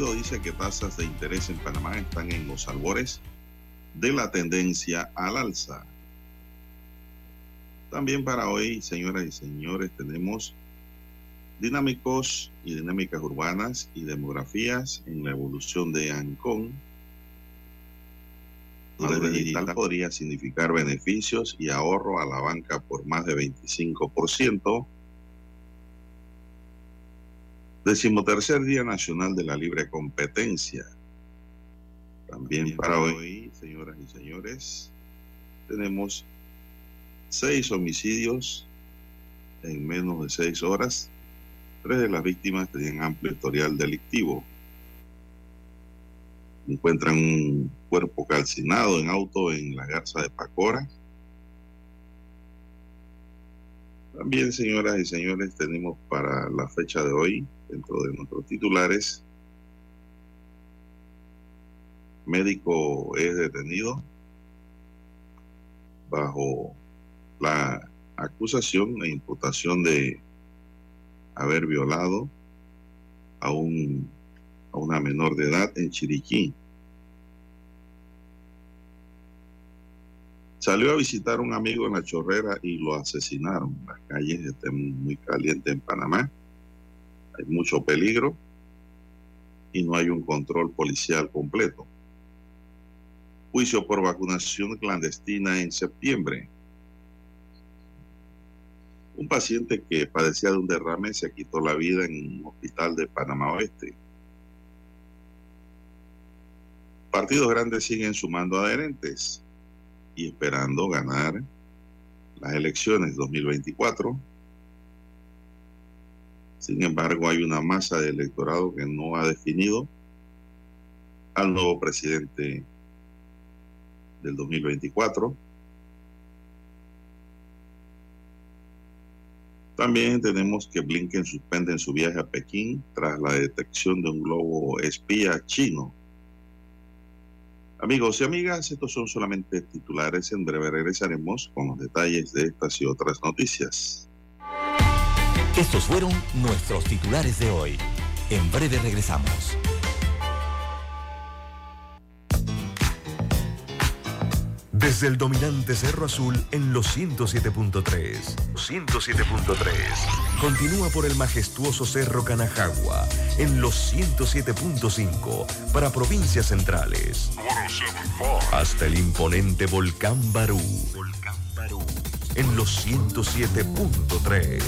Dice que tasas de interés en Panamá están en los albores de la tendencia al alza. También para hoy, señoras y señores, tenemos dinámicos y dinámicas urbanas y demografías en la evolución de Ancón. La red digital podría significar beneficios y ahorro a la banca por más de 25%. Decimotercer Día Nacional de la Libre Competencia. También para hoy, señoras y señores, tenemos seis homicidios en menos de seis horas. Tres de las víctimas tenían amplio historial delictivo. Encuentran un cuerpo calcinado en auto en la Garza de Pacora. También, señoras y señores, tenemos para la fecha de hoy, dentro de nuestros titulares, médico es detenido bajo la acusación e imputación de haber violado a, un, a una menor de edad en Chiriquí. Salió a visitar un amigo en la chorrera y lo asesinaron. Las calles están muy calientes en Panamá. Mucho peligro y no hay un control policial completo. Juicio por vacunación clandestina en septiembre. Un paciente que padecía de un derrame se quitó la vida en un hospital de Panamá Oeste. Partidos grandes siguen sumando adherentes y esperando ganar las elecciones 2024. Sin embargo, hay una masa de electorado que no ha definido al nuevo presidente del 2024. También tenemos que Blinken suspende su viaje a Pekín tras la detección de un globo espía chino. Amigos y amigas, estos son solamente titulares. En breve regresaremos con los detalles de estas y otras noticias. Estos fueron nuestros titulares de hoy. En breve regresamos. Desde el dominante Cerro Azul en los 107.3. 107.3. Continúa por el majestuoso Cerro Canajagua en los 107.5 para provincias centrales. Hasta el imponente Volcán Barú. Volcán Barú. En los 107.3.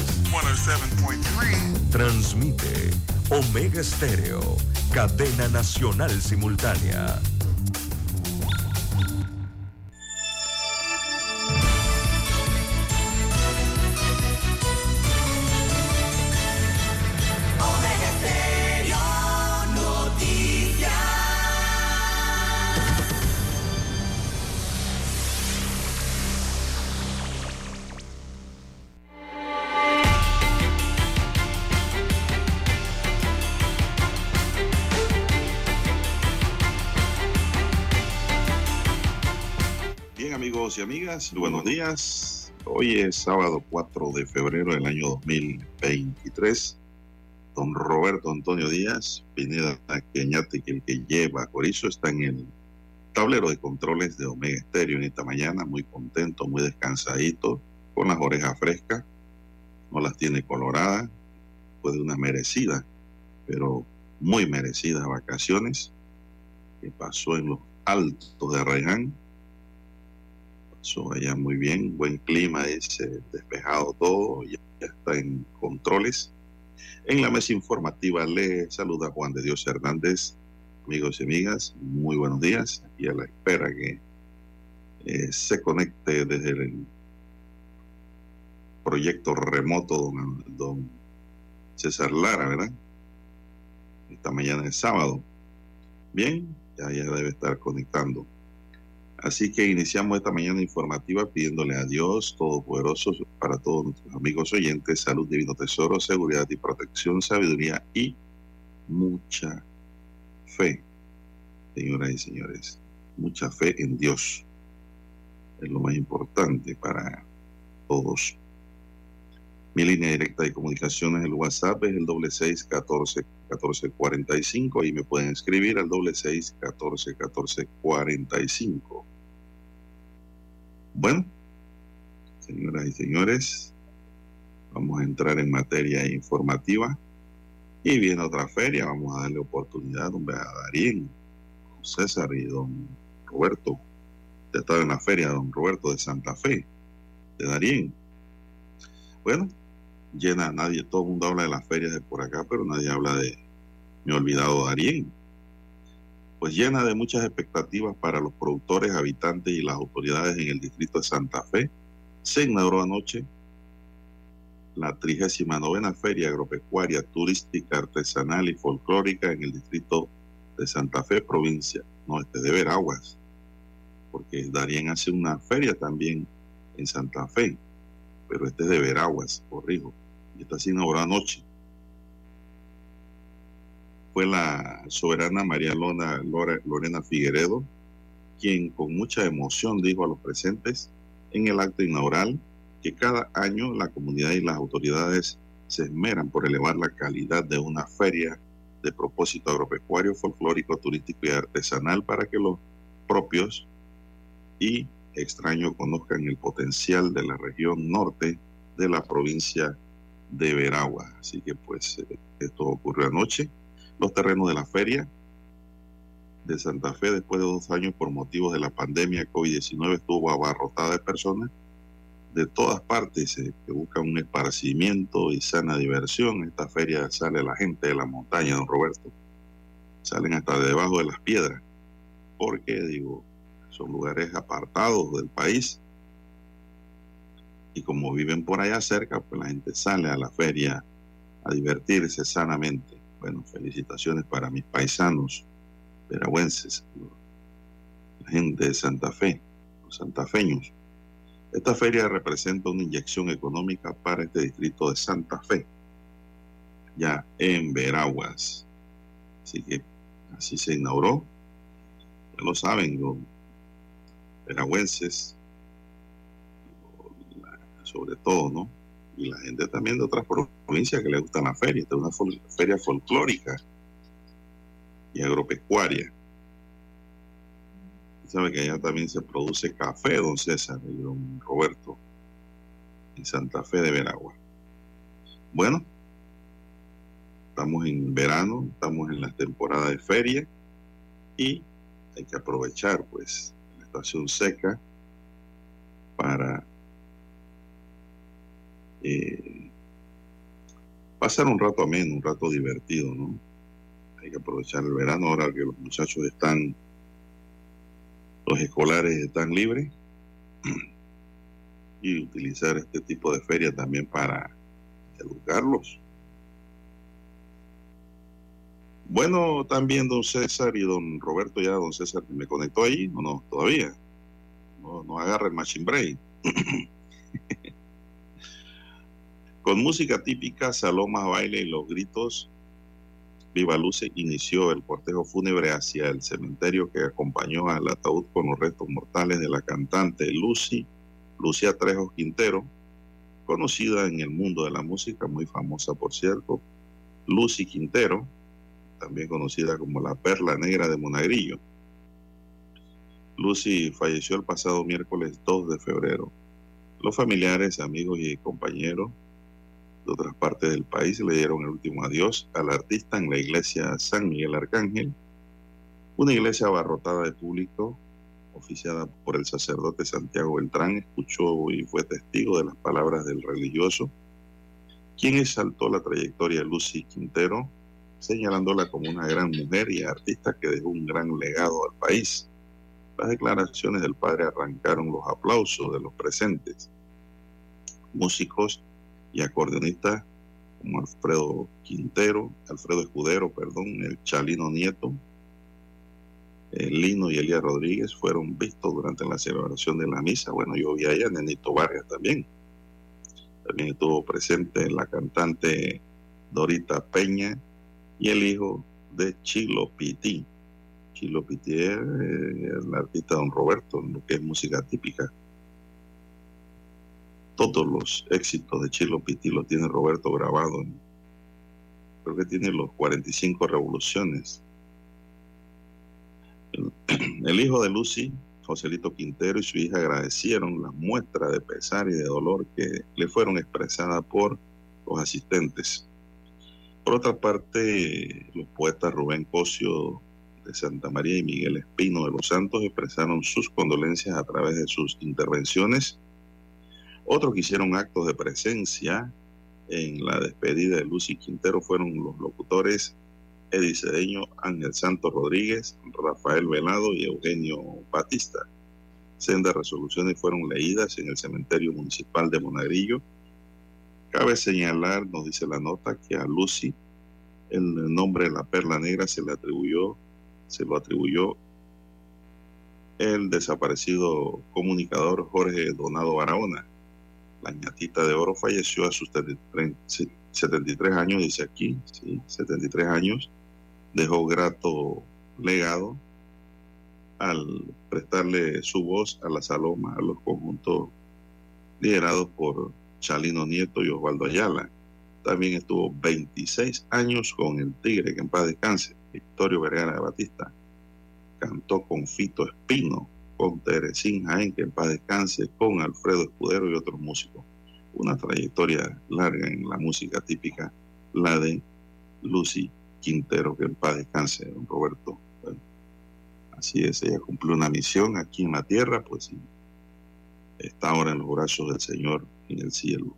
Transmite Omega Estéreo, cadena nacional simultánea. Buenos días. Hoy es sábado 4 de febrero del año 2023. Don Roberto Antonio Díaz, Pineda Queñate, que el que lleva Corizo, está en el tablero de controles de Omega Estéreo en esta mañana, muy contento, muy descansadito, con las orejas frescas, no las tiene coloradas, fue de unas merecidas, pero muy merecidas vacaciones que pasó en los altos de Rayán. Pasó allá muy bien, buen clima, es despejado todo, ya, ya está en controles. En la mesa informativa le saluda Juan de Dios Hernández amigos y amigas, muy buenos días y a la espera que eh, se conecte desde el proyecto remoto don, don César Lara, ¿verdad? Esta mañana es sábado. Bien, ya, ya debe estar conectando. Así que iniciamos esta mañana informativa pidiéndole a Dios Todopoderoso para todos nuestros amigos oyentes salud, divino tesoro, seguridad y protección, sabiduría y mucha fe, señoras y señores. Mucha fe en Dios. Es lo más importante para todos. Mi línea directa de comunicaciones, el WhatsApp es el doble seis catorce catorce cuarenta y cinco y me pueden escribir al doble seis catorce catorce cuarenta y cinco. Bueno, señoras y señores, vamos a entrar en materia informativa y viene otra feria, vamos a darle oportunidad a Darín, don César y don Roberto. de estar en la feria, don Roberto de Santa Fe, de Darín. Bueno, llena nadie, todo el mundo habla de las ferias de por acá, pero nadie habla de mi olvidado Darien. Pues llena de muchas expectativas para los productores, habitantes y las autoridades en el distrito de Santa Fe, se inauguró anoche la 39 Feria Agropecuaria, Turística, Artesanal y Folclórica en el distrito de Santa Fe, provincia, no, este de Veraguas, porque Darien hace una feria también en Santa Fe, pero este es de Veraguas, corrijo y está sin obra anoche. Fue la soberana María Lona, Lorena Figueredo quien con mucha emoción dijo a los presentes en el acto inaugural que cada año la comunidad y las autoridades se esmeran por elevar la calidad de una feria de propósito agropecuario, folclórico, turístico y artesanal para que los propios y extraños conozcan el potencial de la región norte de la provincia de Veragua. Así que pues eh, esto ocurrió anoche. Los terrenos de la feria de Santa Fe después de dos años por motivos de la pandemia COVID-19 estuvo abarrotada de personas de todas partes eh, que buscan un esparcimiento y sana diversión. Esta feria sale la gente de la montaña, don Roberto. Salen hasta debajo de las piedras. Porque, digo, son lugares apartados del país y como viven por allá cerca, pues la gente sale a la feria a divertirse sanamente. Bueno, felicitaciones para mis paisanos veragüenses, la gente de Santa Fe, los santafeños. Esta feria representa una inyección económica para este distrito de Santa Fe, ya en Veraguas. Así que así se inauguró. Ya lo saben, los veragüenses, sobre todo, ¿no? Y la gente también de otras provincias que le gustan la feria. Esta es una feria folclórica y agropecuaria. Sabe que allá también se produce café, don César y don Roberto, en Santa Fe de Veragua. Bueno, estamos en verano, estamos en la temporada de feria y hay que aprovechar pues la estación seca para eh, pasar un rato ameno, un rato divertido, ¿no? Hay que aprovechar el verano ahora que los muchachos están, los escolares están libres y utilizar este tipo de feria también para educarlos. Bueno, también don César y don Roberto, ya don César me conectó ahí, no, no, todavía. No, no agarra el machine break. Con música típica, salomas, baile y los gritos, Viva Luce inició el cortejo fúnebre hacia el cementerio que acompañó al ataúd con los restos mortales de la cantante Lucy, Lucía Trejo Quintero, conocida en el mundo de la música, muy famosa por cierto, Lucy Quintero, también conocida como la Perla Negra de Monagrillo. Lucy falleció el pasado miércoles 2 de febrero. Los familiares, amigos y compañeros de otras partes del país le dieron el último adiós al artista en la iglesia San Miguel Arcángel, una iglesia abarrotada de público, oficiada por el sacerdote Santiago Beltrán, escuchó y fue testigo de las palabras del religioso, quien exaltó la trayectoria de Lucy Quintero, señalándola como una gran mujer y artista que dejó un gran legado al país. Las declaraciones del padre arrancaron los aplausos de los presentes. Músicos y acordeonistas como Alfredo Quintero, Alfredo Escudero, perdón, el Chalino Nieto, el Lino y Elías Rodríguez fueron vistos durante la celebración de la misa. Bueno, yo vi allá Nenito Vargas también. También estuvo presente la cantante Dorita Peña y el hijo de Chilo Piti. Chilo Piti es el artista Don Roberto, lo que es música típica. Todos los éxitos de Chilo Piti los tiene Roberto grabado. creo que tiene los 45 revoluciones. El, hijo de Lucy, Joselito Quintero, y su hija agradecieron las muestras de pesar y de dolor que le fueron expresadas por los asistentes. Por otra parte, los poetas Rubén Cosio de Santa María y Miguel Espino de los Santos expresaron sus condolencias a través de sus intervenciones. Otros que hicieron actos de presencia en la despedida de Lucy Quintero fueron los locutores Eddie Cedeño, Ángel Santos Rodríguez, Rafael Velado y Eugenio Batista. Sendas resoluciones fueron leídas en el cementerio municipal de Monagrillo Cabe señalar, nos dice la nota, que a Lucy el nombre de la perla negra se le atribuyó, se lo atribuyó el desaparecido comunicador Jorge Donado Barahona. La ñatita de oro falleció a sus 73 años, dice aquí, sí, 73 años. Dejó grato legado al prestarle su voz a la Saloma, a los conjuntos liderados por Chalino Nieto y Osvaldo Ayala. También estuvo 26 años con el Tigre, que en paz descanse, Victorio Vergara de Batista. Cantó con Fito Espino, con Teresín Jaén, que en paz descanse, con Alfredo Escudero y otros músicos. Una trayectoria larga en la música típica, la de Lucy Quintero, que en paz descanse, don Roberto. así es, ella cumplió una misión aquí en la tierra, pues está ahora en los brazos del Señor en el cielo.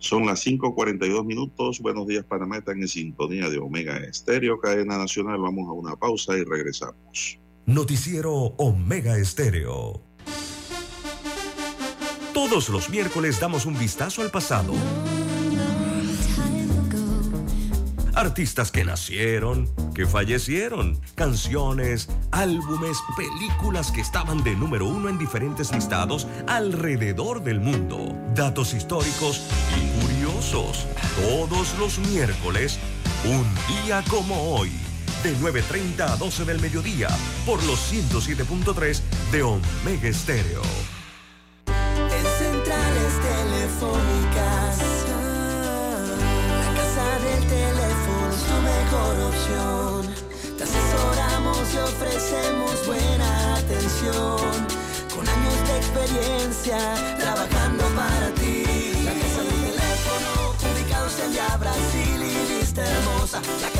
Son las 5.42 minutos. Buenos días, Panamá. Están en sintonía de Omega Estéreo, cadena nacional. Vamos a una pausa y regresamos. Noticiero Omega Estéreo. Todos los miércoles damos un vistazo al pasado Artistas que nacieron, que fallecieron, canciones, álbumes, películas que estaban de número uno en diferentes listados alrededor del mundo. Datos históricos y curiosos. Todos los miércoles, un día como hoy. De 9.30 a 12 del mediodía por los 107.3 de Omega Estéreo. En centrales telefónicas Te asesoramos y ofrecemos buena atención. Con años de experiencia trabajando para ti. La casa del teléfono, ubicados en ya Brasil y vista hermosa. La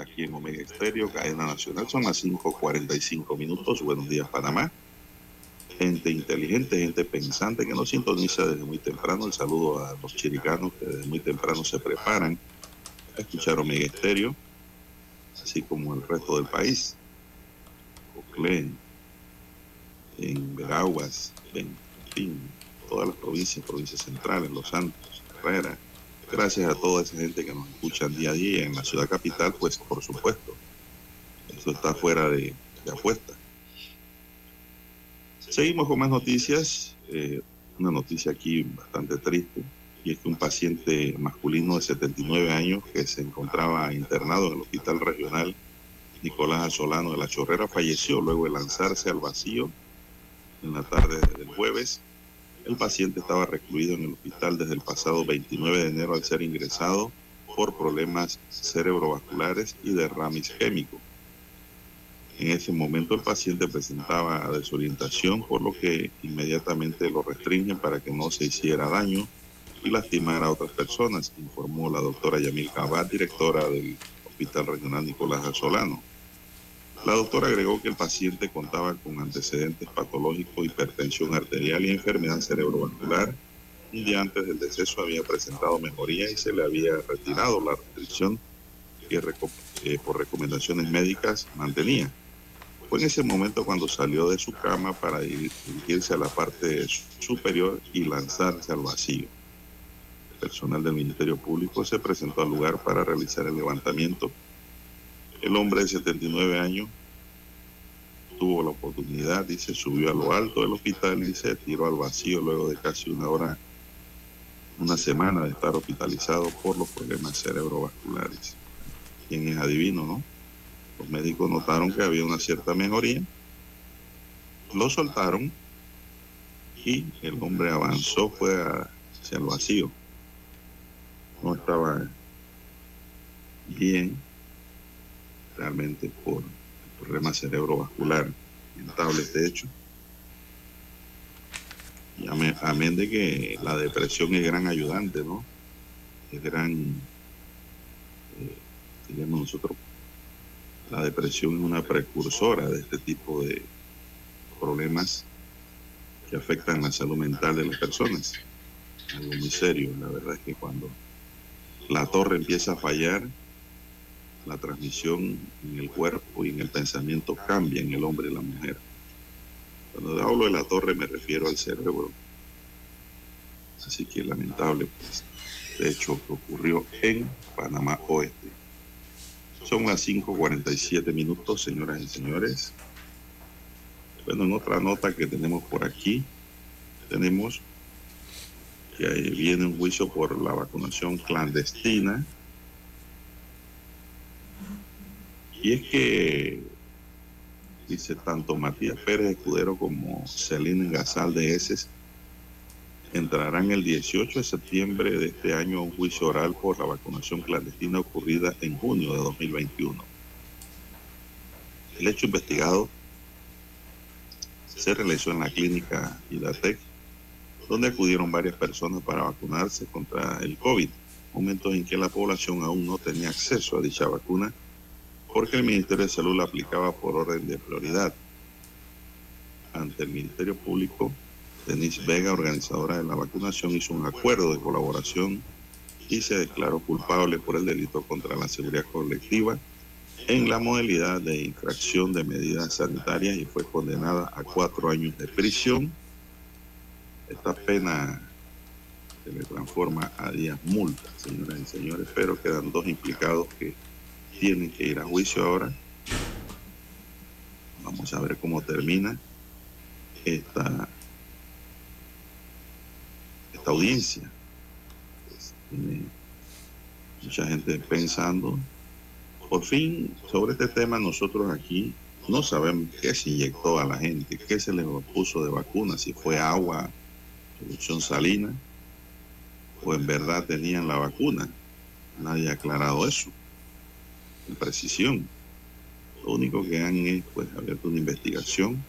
Aquí en Omega Estéreo, cadena nacional. Son las 5.45 minutos. Buenos días, Panamá gente inteligente, gente pensante que nos sintoniza desde muy temprano. El saludo a los chiricanos que desde muy temprano se preparan a escuchar Omega Estéreo, así como el resto del país. Oclen, en Veraguas, en fin, todas las provincias, provincias centrales, Los Santos, Herrera. Gracias a toda esa gente que nos escucha día a día en la ciudad capital, pues por supuesto, eso está fuera de, apuesta. Seguimos con más noticias. Eh, una noticia aquí bastante triste, y es que un paciente masculino de 79 años que se encontraba internado en el Hospital Regional Nicolás Solano de la Chorrera falleció luego de lanzarse al vacío en la tarde del jueves. El paciente estaba recluido en el hospital desde el pasado 29 de enero al ser ingresado por problemas cerebrovasculares y derrame isquémico. En ese momento el paciente presentaba desorientación, por lo que inmediatamente lo restringen para que no se hiciera daño y lastimara a otras personas, informó la doctora Yamil Cabat, directora del Hospital Regional Nicolás Solano. La doctora agregó que el paciente contaba con antecedentes patológicos, hipertensión arterial y enfermedad cerebrovascular. Un día antes del deceso había presentado mejoría y se le había retirado la restricción que eh, por recomendaciones médicas mantenía. Fue en ese momento cuando salió de su cama para dirigirse a la parte superior y lanzarse al vacío. El personal del Ministerio Público se presentó al lugar para realizar el levantamiento. El hombre de 79 años tuvo la oportunidad se subió a lo alto del hospital y se tiró al vacío luego de casi una hora, una semana de estar hospitalizado por los problemas cerebrovasculares. ¿Quién es adivino, no? Los médicos notaron que había una cierta mejoría, lo soltaron y el hombre avanzó, fue hacia el vacío. No estaba bien realmente por el problema cerebrovascular, lamentable este hecho. Y amén de que la depresión es gran ayudante, ¿no? Es gran, eh, digamos nosotros, la depresión es una precursora de este tipo de problemas que afectan la salud mental de las personas. Algo muy serio. La verdad es que cuando la torre empieza a fallar, la transmisión en el cuerpo y en el pensamiento cambia en el hombre y la mujer. Cuando hablo de la torre me refiero al cerebro. Así que lamentable, pues, de hecho, ocurrió en Panamá Oeste. Son las 5.47 minutos, señoras y señores. Bueno, en otra nota que tenemos por aquí, tenemos que viene un juicio por la vacunación clandestina. Y es que, dice tanto Matías Pérez Escudero como Celina Gazal de Eses entrarán el 18 de septiembre de este año a un juicio oral por la vacunación clandestina ocurrida en junio de 2021. El hecho investigado se realizó en la clínica Idatec, donde acudieron varias personas para vacunarse contra el COVID, momentos en que la población aún no tenía acceso a dicha vacuna porque el Ministerio de Salud la aplicaba por orden de prioridad. Ante el Ministerio Público, Denise Vega, organizadora de la vacunación, hizo un acuerdo de colaboración y se declaró culpable por el delito contra la seguridad colectiva en la modalidad de infracción de medidas sanitarias y fue condenada a cuatro años de prisión. Esta pena se le transforma a días multa, señoras y señores, pero quedan dos implicados que tienen que ir a juicio ahora. Vamos a ver cómo termina esta esta audiencia. Tiene mucha gente pensando. Por fin, sobre este tema, nosotros aquí no sabemos qué se inyectó a la gente, qué se les puso de vacuna, si fue agua, solución salina, o en verdad tenían la vacuna. Nadie ha aclarado eso, precisión. Lo único que han es pues abierto una investigación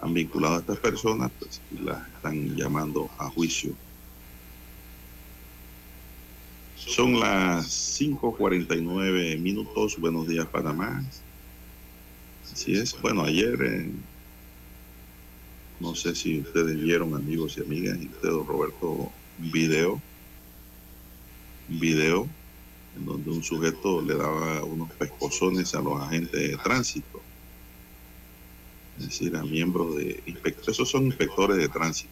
han vinculado a estas personas pues, y las están llamando a juicio. Son las 5.49 minutos. Buenos días, Panamá. Así es. Bueno, ayer, eh, no sé si ustedes vieron, amigos y amigas, y usted, Roberto, un video, un video donde un sujeto le daba unos pescozones a los agentes de tránsito es decir, a miembros de inspectores. Esos son inspectores de tránsito.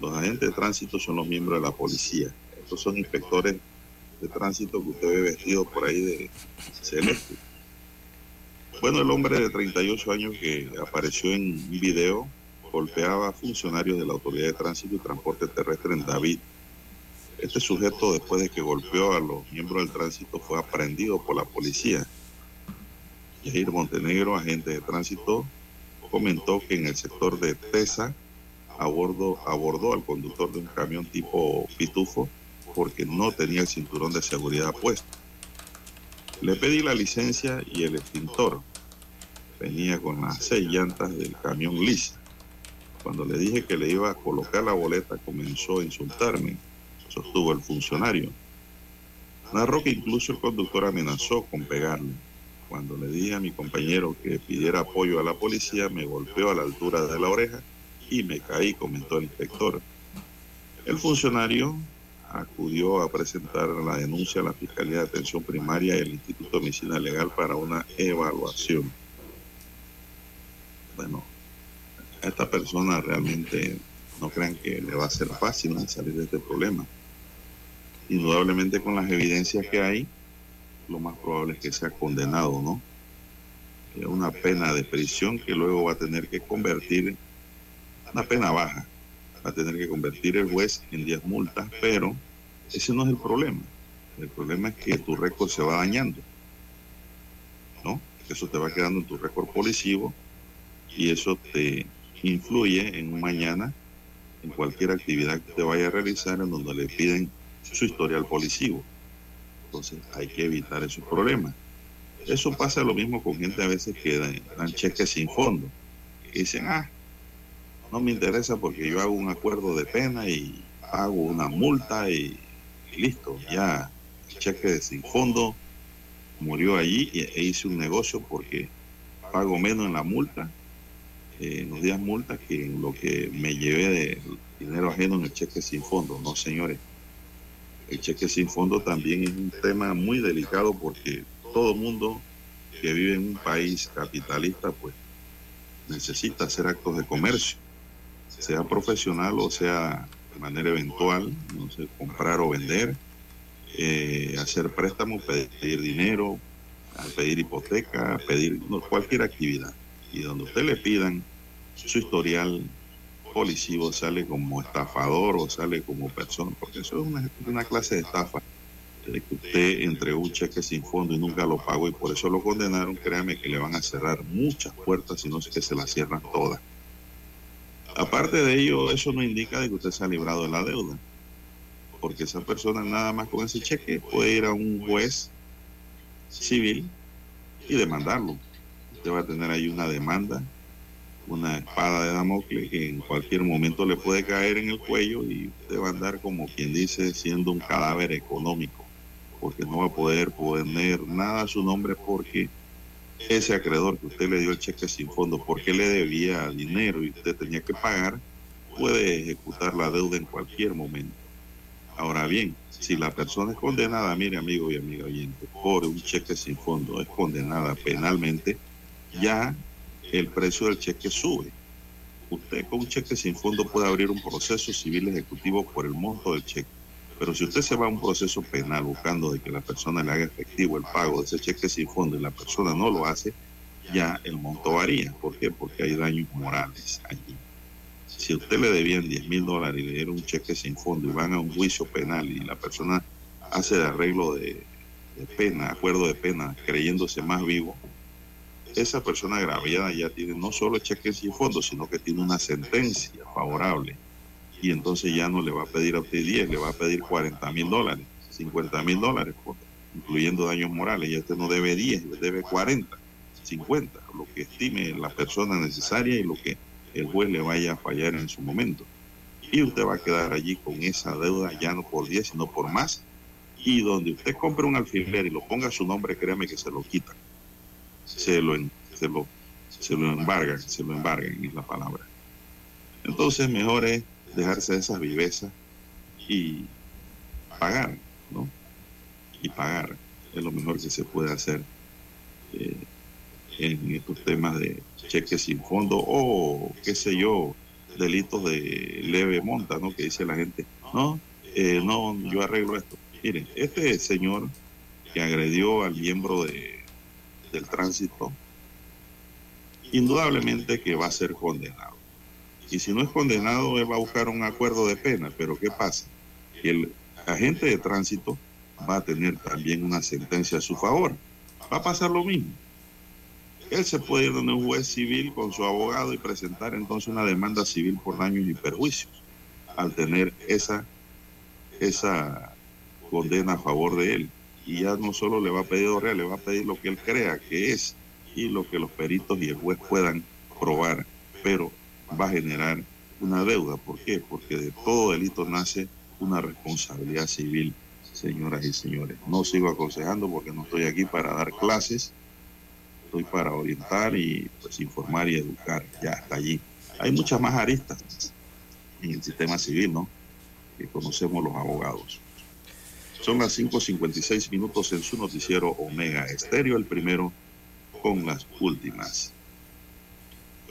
Los agentes de tránsito son los miembros de la policía. Estos son inspectores de tránsito que usted ve vestido por ahí de celeste. Bueno, el hombre de 38 años que apareció en un video golpeaba a funcionarios de la Autoridad de Tránsito y Transporte Terrestre en David. Este sujeto, después de que golpeó a los miembros del tránsito, fue aprendido por la policía. Jair Montenegro, agente de tránsito, comentó que en el sector de Tesa abordó, abordó al conductor de un camión tipo pitufo porque no tenía el cinturón de seguridad puesto. Le pedí la licencia y el extintor. Venía con las seis llantas del camión lisa. Cuando le dije que le iba a colocar la boleta, comenzó a insultarme, sostuvo el funcionario. Narró que incluso el conductor amenazó con pegarle. Cuando le dije a mi compañero que pidiera apoyo a la policía, me golpeó a la altura de la oreja y me caí, comentó el inspector. El funcionario acudió a presentar la denuncia a la Fiscalía de Atención Primaria y el Instituto de Medicina Legal para una evaluación. Bueno, a esta persona realmente no crean que le va a ser fácil salir de este problema. Indudablemente con las evidencias que hay, lo más probable es que sea condenado, ¿no? Es una pena de prisión que luego va a tener que convertir, una pena baja, va a tener que convertir el juez en 10 multas, pero ese no es el problema. El problema es que tu récord se va dañando, ¿no? Eso te va quedando en tu récord policivo y eso te influye en un mañana en cualquier actividad que te vaya a realizar en donde le piden su historial policivo. Entonces hay que evitar esos problemas. Eso pasa lo mismo con gente a veces que dan, cheques sin fondo. Dicen, ah, no me interesa porque yo hago un acuerdo de pena y hago una multa y, listo, ya cheque sin fondo murió allí e hice un negocio porque pago menos en la multa en los días multas que en lo que me llevé de dinero ajeno en el cheque sin fondo. No, señores. El cheque sin fondo también es un tema muy delicado porque todo mundo que vive en un país capitalista, pues necesita hacer actos de comercio, sea profesional o sea de manera eventual, no sé, comprar o vender, eh, hacer préstamos, pedir dinero, pedir hipoteca, pedir cualquier actividad. Y donde usted le pidan su historial policivo sale como estafador o sale como persona, porque eso es una, clase de estafa. De que usted entregó un cheque sin fondo y nunca lo pagó y por eso lo condenaron, créame que le van a cerrar muchas puertas y no sé que se las cierran todas. Aparte de ello, eso no indica de que usted se ha librado de la deuda, porque esa persona nada más con ese cheque puede ir a un juez civil y demandarlo. Usted va a tener ahí una demanda una espada de Damocles que en cualquier momento le puede caer en el cuello y usted va a andar como quien dice siendo un cadáver económico, porque no va a poder poner nada a su nombre porque ese acreedor que usted le dio el cheque sin fondo porque le debía dinero y usted tenía que pagar, puede ejecutar la deuda en cualquier momento. Ahora bien, si la persona es condenada, mire amigo y amiga oyente, por un cheque sin fondo, es condenada penalmente, ya el precio del cheque sube. Usted con un cheque sin fondo puede abrir un proceso civil ejecutivo por el monto del cheque. Pero si usted se va a un proceso penal buscando de que la persona le haga efectivo el pago de ese cheque sin fondo y la persona no lo hace, ya el monto varía. ¿Por qué? Porque hay daños morales allí. Si usted le debían 10 mil dólares y le dieron un cheque sin fondo y van a un juicio penal y la persona hace de arreglo de pena, acuerdo de pena, creyéndose más vivo, esa persona agraviada ya tiene no solo cheque sin fondo, sino que tiene una sentencia favorable. Y entonces ya no le va a pedir a usted 10, le va a pedir 40 mil dólares, 50 mil dólares, incluyendo daños morales. Y usted no debe 10, le debe 40, 50, lo que estime la persona necesaria y lo que el juez le vaya a fallar en su momento. Y usted va a quedar allí con esa deuda ya no por 10, sino por más. Y donde usted compre un alfiler y lo ponga a su nombre, créame que se lo quitan se lo, se lo, se lo embargan, se lo embargan, es la palabra. Entonces mejor es dejarse de esas vivezas y pagar, ¿no? Y pagar es lo mejor que se puede hacer. Eh, en estos temas de cheques sin fondo o qué sé yo, delitos de leve monta, ¿no? Que dice la gente, no, eh, no, yo arreglo esto. Miren, este señor que agredió al miembro de, del tránsito, indudablemente que va a ser condenado. Y si no es condenado, él va a buscar un acuerdo de pena. Pero ¿qué pasa? Que el agente de tránsito va a tener también una sentencia a su favor. Va a pasar lo mismo. Él se puede ir donde un juez civil con su abogado y presentar entonces una demanda civil por daños y perjuicios al tener esa, esa condena a favor de él. Y ya no solo le va a pedir real, le va a pedir lo que él crea que es y lo que los peritos y el juez puedan probar. Pero va a generar una deuda. ¿Por qué? Porque de todo delito nace una responsabilidad civil, señoras y señores. No sigo aconsejando porque no estoy aquí para dar clases estoy para orientar y pues informar y educar. Ya hasta allí. Hay muchas más aristas en el sistema civil, ¿no? Que conocemos los abogados. Son las 5.56 minutos en su noticiero Omega Estéreo, el primero con las últimas.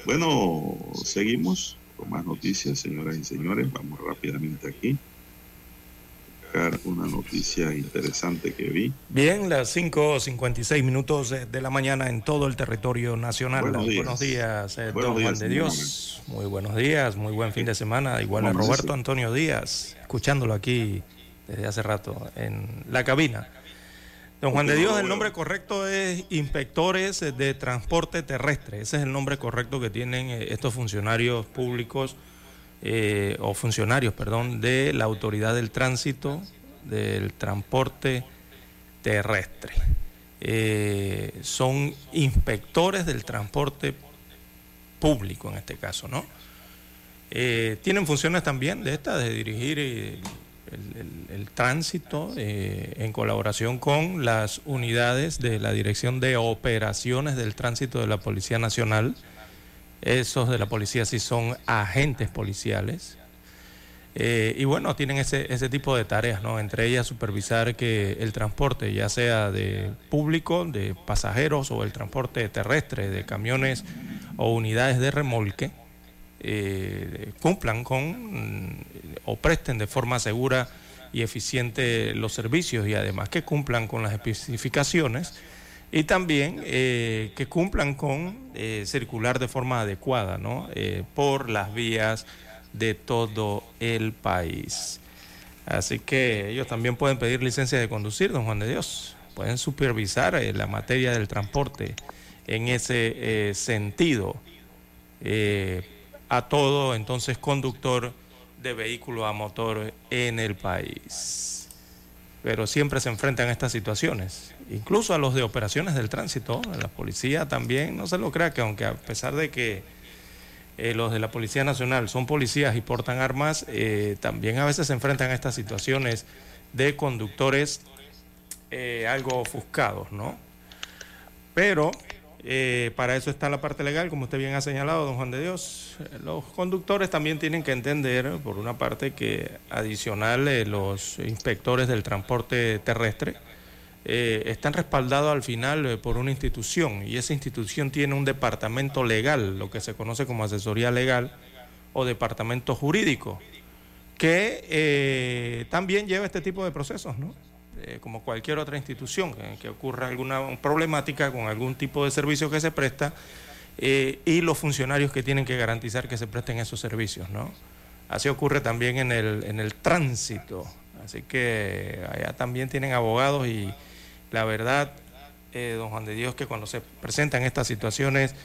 Bueno, seguimos con más noticias, señoras y señores. Vamos rápidamente aquí una noticia interesante que vi. Bien, las 5.56 minutos de la mañana en todo el territorio nacional. Buenos días, buenos días eh, don Juan de Dios. Muy buenos días, muy buen fin de semana. Igual a Roberto Antonio Díaz, escuchándolo aquí desde hace rato en la cabina. Don Juan de Dios, el nombre correcto es Inspectores de Transporte Terrestre. Ese es el nombre correcto que tienen eh, estos funcionarios públicos eh, o funcionarios, perdón, de la Autoridad del Tránsito del Transporte Terrestre. Eh, son inspectores del transporte público en este caso, ¿no? Tienen funciones también de estas, de dirigir el, tránsito en colaboración con las unidades de la Dirección de Operaciones del Tránsito de la Policía Nacional esos de la policía sí son agentes policiales. Eh, y bueno, tienen ese, ese tipo de tareas, ¿no? Entre ellas supervisar que el transporte, ya sea de público, de pasajeros o el transporte terrestre, de camiones o unidades de remolque, eh, cumplan con mm, o presten de forma segura y eficiente los servicios y además que cumplan con las especificaciones y también eh, que cumplan con eh, circular de forma adecuada por las vías de todo el país. Así que ellos también pueden pedir licencia de conducir, don Juan de Dios. Pueden supervisar la materia del transporte en ese sentido a todo entonces conductor de vehículo a motor en el país. Pero siempre se enfrentan a estas situaciones incluso a los de operaciones del tránsito, a la policía también, no se lo crea que aunque a pesar de que eh, los de la Policía Nacional son policías y portan armas, eh, también a veces se enfrentan a estas situaciones de conductores eh, algo ofuscados, ¿no? Pero para eso está la parte legal, como usted bien ha señalado, don Juan de Dios. Los conductores también tienen que entender, por una parte, que adicional los inspectores del transporte terrestre, eh, están respaldados al final eh, por una institución y esa institución tiene un departamento legal, lo que se conoce como asesoría legal o departamento jurídico, que eh, también lleva este tipo de procesos, ¿no? Como cualquier otra institución, que, que, ocurra alguna problemática con algún tipo de servicio que se presta y los funcionarios que tienen que garantizar que se presten esos servicios, ¿no? Así ocurre también en el, en el tránsito, así que allá también tienen abogados y la verdad, eh, don Juan de Dios, que cuando se presentan estas situaciones,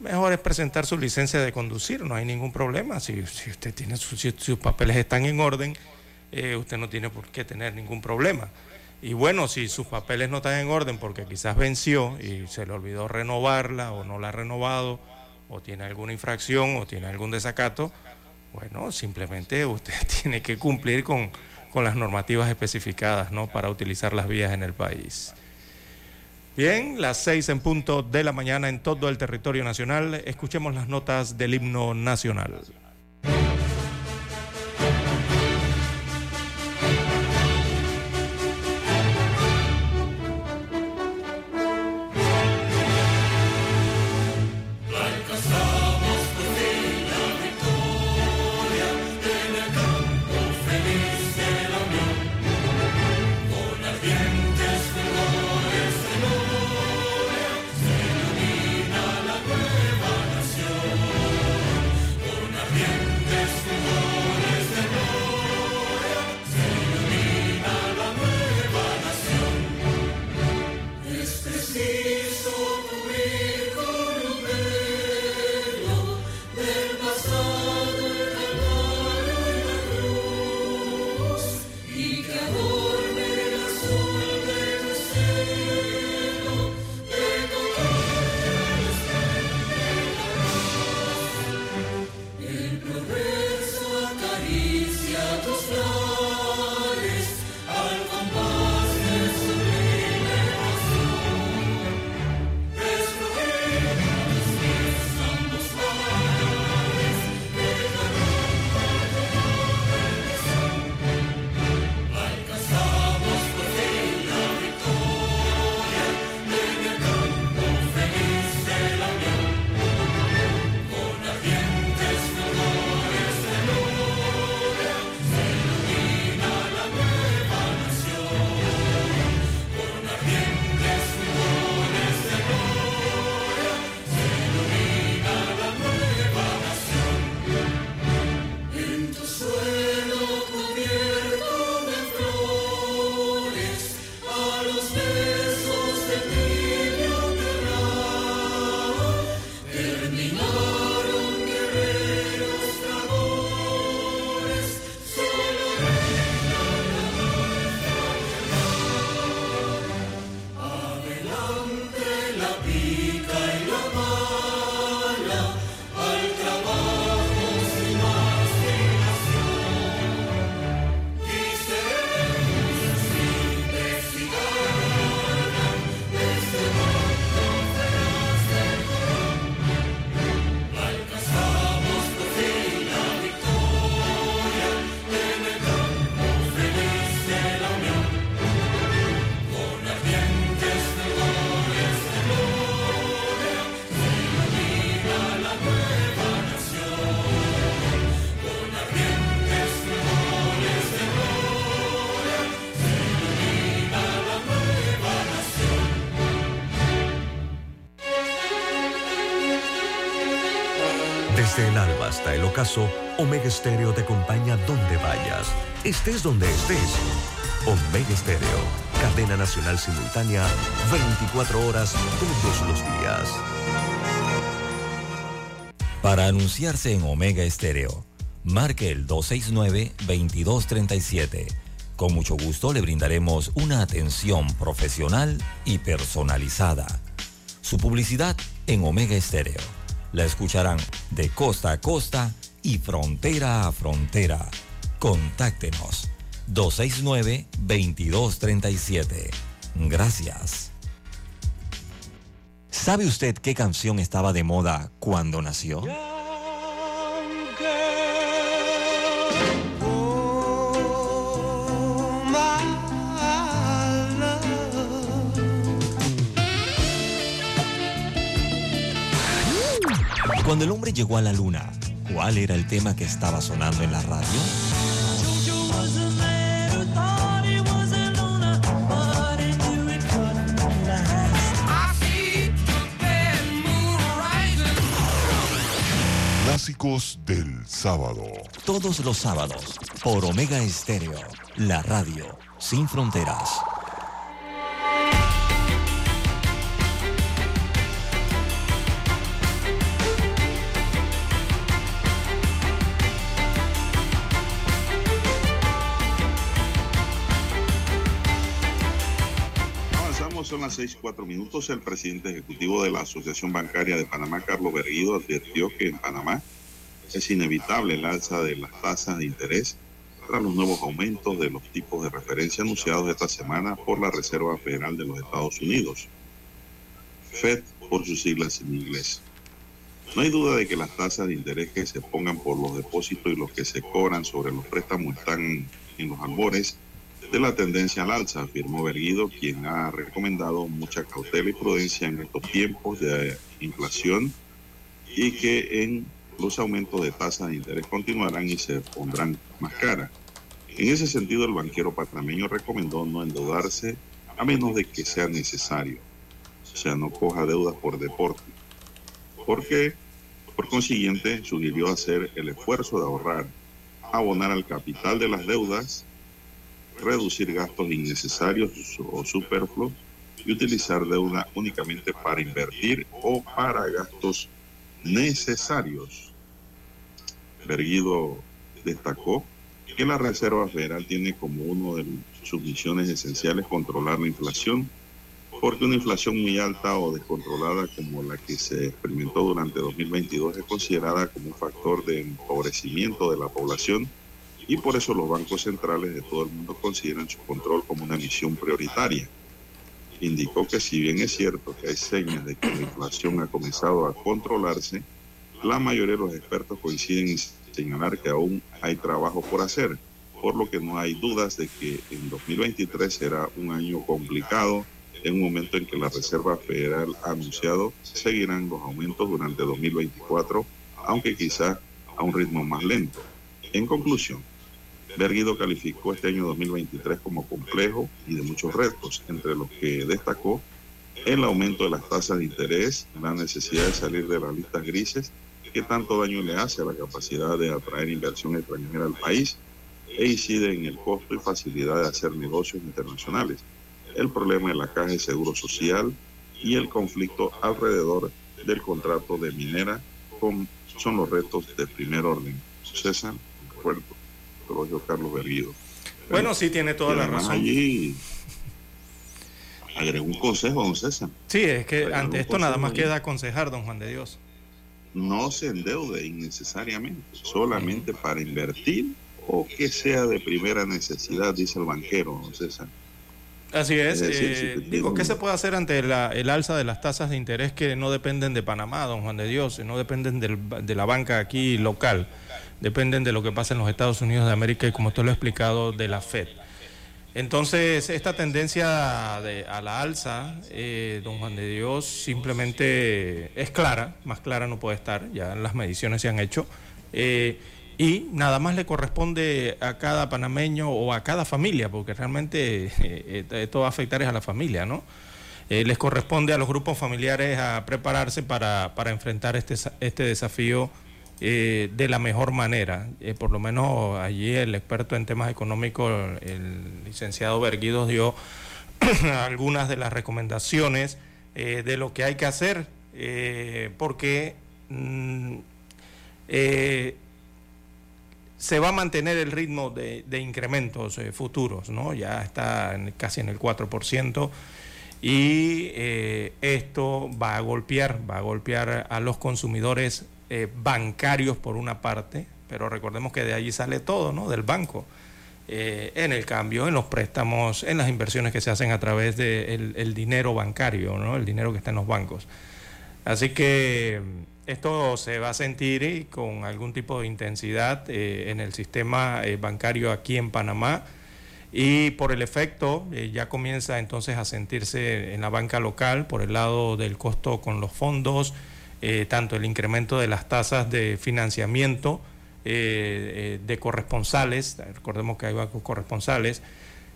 mejor es presentar su licencia de conducir, no hay ningún problema. Si, usted tiene sus papeles están en orden, eh, usted no tiene por qué tener ningún problema. Y bueno, si sus papeles no están en orden porque quizás venció y se le olvidó renovarla o no la ha renovado, o tiene alguna infracción o tiene algún desacato, bueno, simplemente usted tiene que cumplir con con las normativas especificadas ¿no? para utilizar las vías en el país. Bien, las seis en punto de la mañana en todo el territorio nacional. Escuchemos las notas del himno nacional. Estéreo te acompaña donde vayas, estés donde estés. Omega Estéreo, cadena nacional simultánea, 24 horas todos los días. Para anunciarse en Omega Estéreo, marque el 269-2237. Con mucho gusto le brindaremos una atención profesional y personalizada. Su publicidad en Omega Estéreo. La escucharán de costa a costa y frontera a frontera. Contáctenos 269-2237. Gracias. ¿Sabe usted qué canción estaba de moda cuando nació? Cuando el hombre llegó a la luna, ¿cuál era el tema que estaba sonando en la radio? Clásicos del sábado. Todos los sábados, por Omega Estéreo, la radio sin fronteras. Las seis cuatro minutos. El presidente ejecutivo de la Asociación Bancaria de Panamá, Carlos Berguido, advirtió que en Panamá es inevitable el alza de las tasas de interés tras los nuevos aumentos de los tipos de referencia anunciados esta semana por la Reserva Federal de los Estados Unidos, FED por sus siglas en inglés. No hay duda de que las tasas de interés que se pongan por los depósitos y los que se cobran sobre los préstamos están en los albores de la tendencia al alza, afirmó Berguido, quien ha recomendado mucha cautela y prudencia en estos tiempos de inflación y que en los aumentos de tasas de interés continuarán y se pondrán más caras. En ese sentido, el banquero panameño recomendó no endeudarse a menos de que sea necesario. O sea, no coja deudas por deporte. Porque, por consiguiente, sugirió hacer el esfuerzo de ahorrar, abonar al capital de las deudas reducir gastos innecesarios o superfluos y utilizar deuda únicamente para invertir o para gastos necesarios. Berguido destacó que la Reserva Federal tiene como uno de sus misiones esenciales controlar la inflación, porque una inflación muy alta o descontrolada como la que se experimentó durante 2022 es considerada como un factor de empobrecimiento de la población y por eso los bancos centrales de todo el mundo consideran su control como una misión prioritaria. Indicó que si bien es cierto que hay señas de que la inflación ha comenzado a controlarse, la mayoría de los expertos coinciden en señalar que aún hay trabajo por hacer, por lo que no hay dudas de que en 2023 será un año complicado en un momento en que la Reserva Federal ha anunciado seguirán los aumentos durante 2024, aunque quizá a un ritmo más lento. En conclusión, Berguido calificó este año 2023 como complejo y de muchos retos, entre los que destacó el aumento de las tasas de interés, la necesidad de salir de las listas grises, que tanto daño le hace a la capacidad de atraer inversión extranjera al país e incide en el costo y facilidad de hacer negocios internacionales, el problema de la caja de seguro social y el conflicto alrededor del contrato de minera son los retos de primer orden. César, recuerdo Carlos Berguido. Bueno, sí, tiene toda la razón. Allí agregó un consejo, don César. Sí, es que ante esto nada más queda aconsejar, don Juan de Dios. No se endeude innecesariamente, solamente para invertir o que sea de primera necesidad, dice el banquero, don César. Así es. Eh, digo, ¿qué se puede hacer ante el alza de las tasas de interés que no dependen de Panamá, don Juan de Dios, no dependen de la banca aquí local? Dependen de lo que pasa en los Estados Unidos de América y como usted lo ha explicado, de la FED. Entonces, esta tendencia a la alza, eh, don Juan de Dios, simplemente es clara, más clara no puede estar, ya las mediciones se han hecho, eh, y nada más le corresponde a cada panameño o a cada familia, porque realmente eh, esto va a afectar a la familia, ¿no? les corresponde a los grupos familiares a prepararse para, para enfrentar este, este desafío eh, de la mejor manera. Eh, por lo menos allí el experto en temas económicos, el licenciado Berguidos, dio algunas de las recomendaciones eh, de lo que hay que hacer, porque mm, se va a mantener el ritmo de, incrementos futuros, ¿no? ya está casi en el 4% y esto va a golpear, va a golpear a los consumidores eh, bancarios por una parte, pero recordemos que de allí sale todo, ¿no? Del banco. Eh, en el cambio, en los préstamos, en las inversiones que se hacen a través del el dinero bancario, ¿no? El dinero que está en los bancos. Así que mm, esto se va a sentir con algún tipo de intensidad eh, en el sistema bancario aquí en Panamá y por el efecto ya comienza entonces a sentirse en la banca local por el lado del costo con los fondos, eh, tanto el incremento de las tasas de financiamiento eh, eh, de corresponsales, recordemos que hay bancos corresponsales,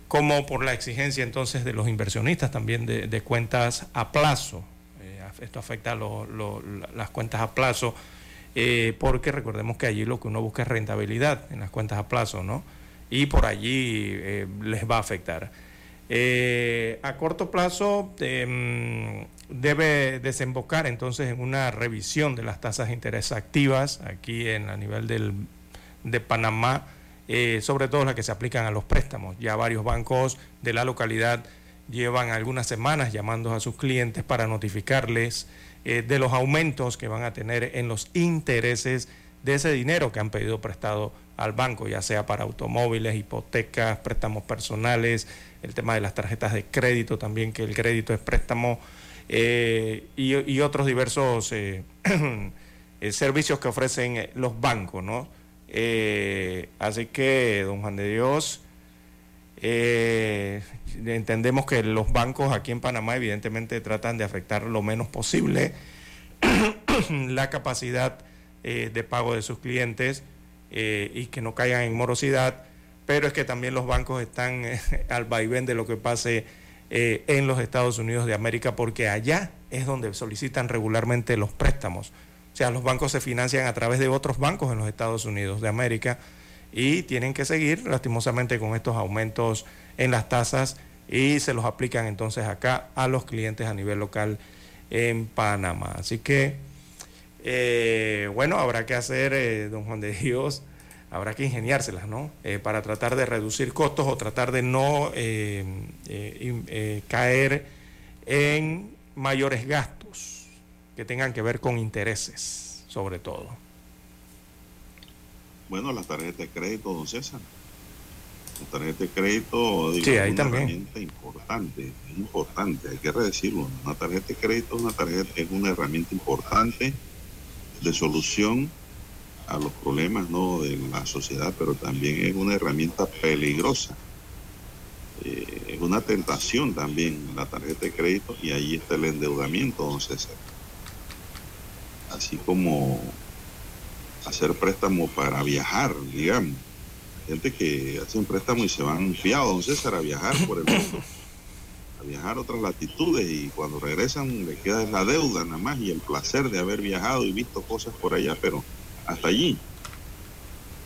como por la exigencia entonces de los inversionistas también de, cuentas a plazo. esto afecta a las cuentas a plazo, porque recordemos que allí lo que uno busca es rentabilidad en las cuentas a plazo, ¿no? Y por allí les va a afectar. a corto plazo, em, debe desembocar entonces en una revisión de las tasas de interés activas aquí en a nivel del, de Panamá, eh, sobre todo las que se aplican a los préstamos. Ya varios bancos de la localidad llevan algunas semanas llamando a sus clientes para notificarles eh, de los aumentos que van a tener en los intereses de ese dinero que han pedido prestado al banco, ya sea para automóviles, hipotecas, préstamos personales, el tema de las tarjetas de crédito también, que el crédito es préstamo eh, y, otros diversos eh, eh, servicios que ofrecen los bancos, ¿no? así que, don Juan de Dios, entendemos que los bancos aquí en Panamá evidentemente tratan de afectar lo menos posible la capacidad de pago de sus clientes y que no caigan en morosidad, pero es que también los bancos están al vaivén de lo que pase eh, en los Estados Unidos de América, porque allá es donde solicitan regularmente los préstamos. O sea, los bancos se financian a través de otros bancos en los Estados Unidos de América y tienen que seguir lastimosamente con estos aumentos en las tasas y se los aplican entonces acá a los clientes a nivel local en Panamá. Así que, eh, bueno, habrá que hacer, eh, don Juan de Dios, habrá que ingeniárselas, ¿no? Eh, para tratar de reducir costos o tratar de no eh, eh, caer en mayores gastos que tengan que ver con intereses, sobre todo. Bueno, las tarjetas de crédito, don César. Las tarjetas de crédito sí, ahí es una herramienta importante, importante, hay que decirlo. Una tarjeta de crédito una, tarjeta, es una herramienta importante de solución a los problemas ¿no? de la sociedad, pero también es una herramienta peligrosa. Eh, es una tentación también la tarjeta de crédito y ahí está el endeudamiento, don César. Así como hacer préstamo para viajar, digamos. Gente que hace un préstamo y se van fiados, don César, a viajar por el mundo, a viajar a otras latitudes y cuando regresan le queda la deuda nada más y el placer de haber viajado y visto cosas por allá, pero hasta allí.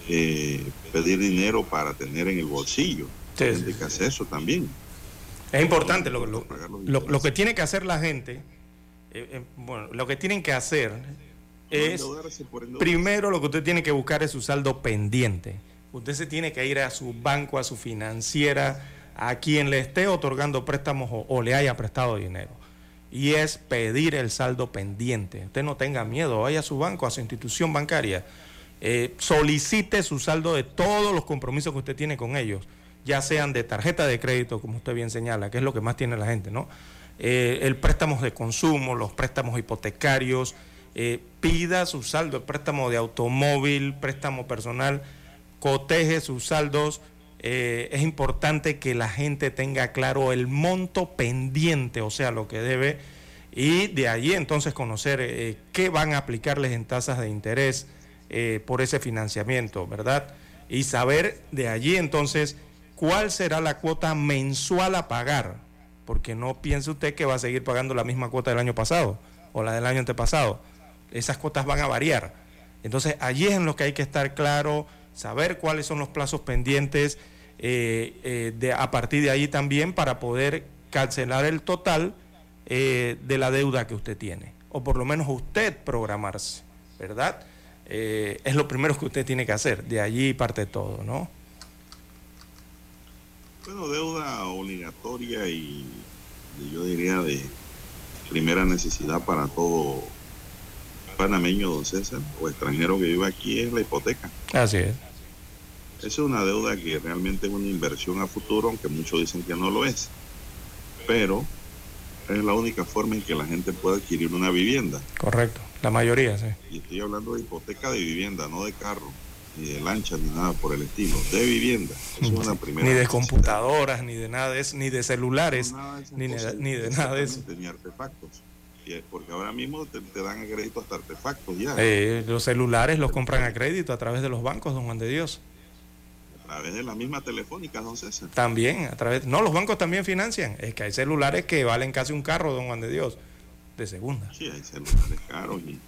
Eh, pedir dinero para tener en el bolsillo. Sí, que hacer eso también. Es importante lo, lo, que tiene que hacer la gente, eh, eh, bueno, lo que tienen que hacer es, primero lo que usted tiene que buscar es su saldo pendiente. Usted se tiene que ir a su banco, a su financiera, a quien le esté otorgando préstamos o le haya prestado dinero y es pedir el saldo pendiente. Usted no tenga miedo, vaya a su banco, a su institución bancaria, eh, solicite su saldo de todos los compromisos que usted tiene con ellos, ya sean de tarjeta de crédito, como usted bien señala, que es lo que más tiene la gente, ¿no? Eh, el préstamo de consumo, los préstamos hipotecarios, eh, pida su saldo, el préstamo de automóvil, préstamo personal, coteje sus saldos eh, es importante que la gente tenga claro el monto pendiente, o sea, lo que debe, y de allí entonces conocer eh, qué van a aplicarles en tasas de interés eh, por ese financiamiento, ¿verdad? Y saber de allí entonces cuál será la cuota mensual a pagar, porque no piense usted que va a seguir pagando la misma cuota del año pasado o la del año antepasado. Esas cuotas van a variar. Entonces allí es en lo que hay que estar claro, saber cuáles son los plazos pendientes de, a partir de ahí también para poder cancelar el total eh, de la deuda que usted tiene, o por lo menos usted programarse, ¿verdad? es lo primero que usted tiene que hacer, de allí parte todo, ¿no? Bueno, deuda obligatoria y yo diría de primera necesidad para todo panameño, don César, o extranjero que vive aquí es la hipoteca. Así es. Esa es una deuda que realmente es una inversión a futuro, aunque muchos dicen que no lo es. Pero es la única forma en que la gente puede adquirir una vivienda. Correcto, la mayoría, sí. Y estoy hablando de hipoteca de vivienda, no de carro, ni de lancha, ni nada por el estilo, de vivienda. es una primera ni de computadoras, ni de nada de eso, ni de celulares, ni, de, ni de nada de eso. Ni artefactos porque ahora mismo te, dan a crédito hasta artefactos ya. Eh, los celulares los compran a crédito a través de los bancos, don Juan de Dios. A través de la misma telefónica, don César. También, a través. No, los bancos también financian. Es que hay celulares que valen casi un carro, don Juan de Dios, de segunda. Sí, hay celulares caros. Y,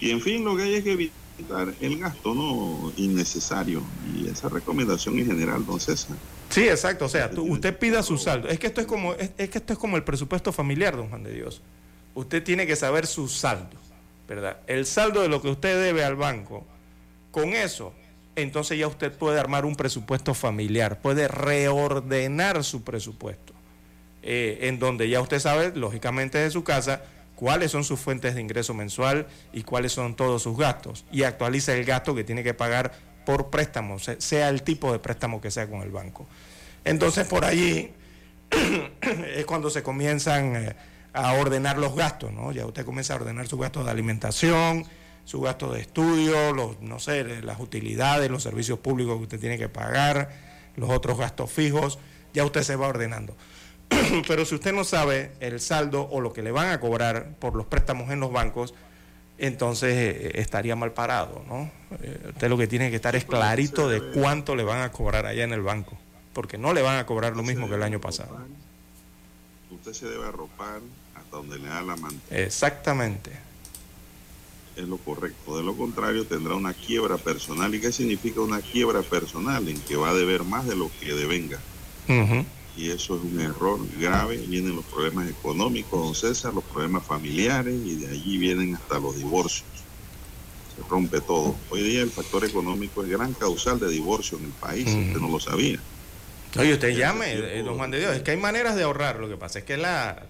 y en fin, lo que hay es que evitar el gasto no innecesario. Y esa recomendación en general, don César. Sí, exacto. O sea, usted pida su saldo. Es que esto es como, es, que esto es como el presupuesto familiar, don Juan de Dios. Usted tiene que saber su saldo, ¿verdad? El saldo de lo que usted debe al banco. Con eso, entonces ya usted puede armar un presupuesto familiar, puede reordenar su presupuesto, eh, en donde ya usted sabe, lógicamente, de su casa, cuáles son sus fuentes de ingreso mensual y cuáles son todos sus gastos. Y actualiza el gasto que tiene que pagar por préstamo, sea el tipo de préstamo que sea con el banco. Entonces por allí es cuando se comienzan eh, a ordenar los gastos, ¿no? Ya usted comienza a ordenar su gasto de alimentación, su gasto de estudio, los, no sé, las utilidades, los servicios públicos que usted tiene que pagar, los otros gastos fijos, ya usted se va ordenando. Pero si usted no sabe el saldo o lo que le van a cobrar por los préstamos en los bancos, entonces eh, estaría mal parado, ¿no? Eh, usted lo que tiene que estar es clarito de cuánto le van a cobrar allá en el banco, porque no le van a cobrar lo mismo que el año pasado. Usted se debe arropar hasta donde le da la mano. Exactamente. Es lo correcto. De lo contrario, tendrá una quiebra personal. ¿Y qué significa una quiebra personal? En que va a deber más de lo que devenga y eso es un error grave. Vienen los problemas económicos, don César, los problemas familiares y de allí vienen hasta los divorcios. Se rompe todo. Hoy día el factor económico es gran causal de divorcio en el país, usted no lo sabía. Oye, usted llame, eh, don Juan de Dios, es que hay maneras de ahorrar, lo que pasa es que la,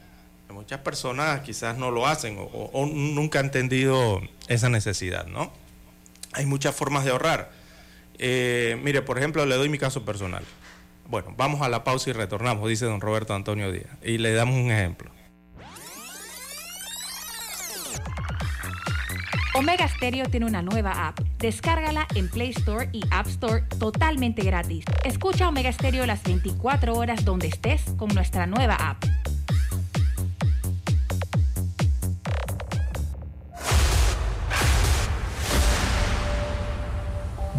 muchas personas quizás no lo hacen o, nunca han entendido esa necesidad, ¿no? Hay muchas formas de ahorrar. Eh, mire, por ejemplo, le doy mi caso personal. Bueno, vamos a la pausa y retornamos, dice don Roberto Antonio Díaz. Y le damos un ejemplo. Omega Stereo tiene una nueva app. Descárgala en Play Store y App Store totalmente gratis. Escucha Omega Stereo las 24 horas donde estés con nuestra nueva app.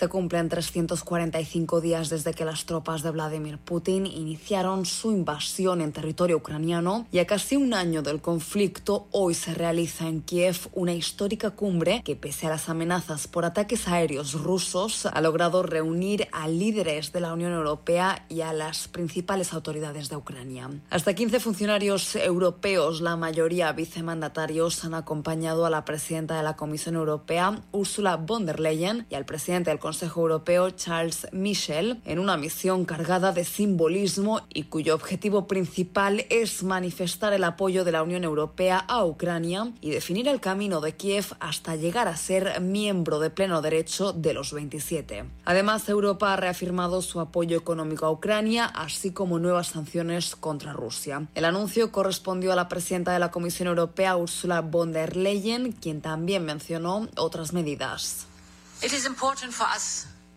Se cumplen 345 días desde que las tropas de Vladimir Putin iniciaron su invasión en territorio ucraniano y a casi un año del conflicto, hoy se realiza en Kiev una histórica cumbre que, pese a las amenazas por ataques aéreos rusos, ha logrado reunir a líderes de la Unión Europea y a las principales autoridades de Ucrania. Hasta 15 funcionarios europeos, la mayoría vicemandatarios, han acompañado a la presidenta de la Comisión Europea, Ursula von der Leyen, y al presidente del Consejo Europeo Charles Michel en una misión cargada de simbolismo y cuyo objetivo principal es manifestar el apoyo de la Unión Europea a Ucrania y definir el camino de Kiev hasta llegar a ser miembro de pleno derecho de los 27. Además, Europa ha reafirmado su apoyo económico a Ucrania, así como nuevas sanciones contra Rusia. El anuncio correspondió a la presidenta de la Comisión Europea, Ursula von der Leyen, quien también mencionó otras medidas.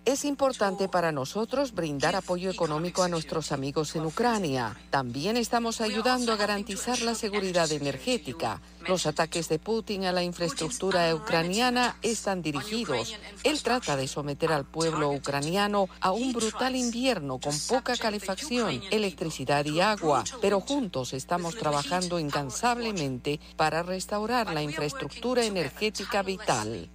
Es importante para nosotros brindar apoyo económico a nuestros amigos en Ucrania. También estamos ayudando a garantizar la seguridad energética. Los ataques de Putin a la infraestructura ucraniana están dirigidos. Él trata de someter al pueblo ucraniano a un brutal invierno con poca calefacción, electricidad y agua, pero juntos estamos trabajando incansablemente para restaurar la infraestructura energética vital.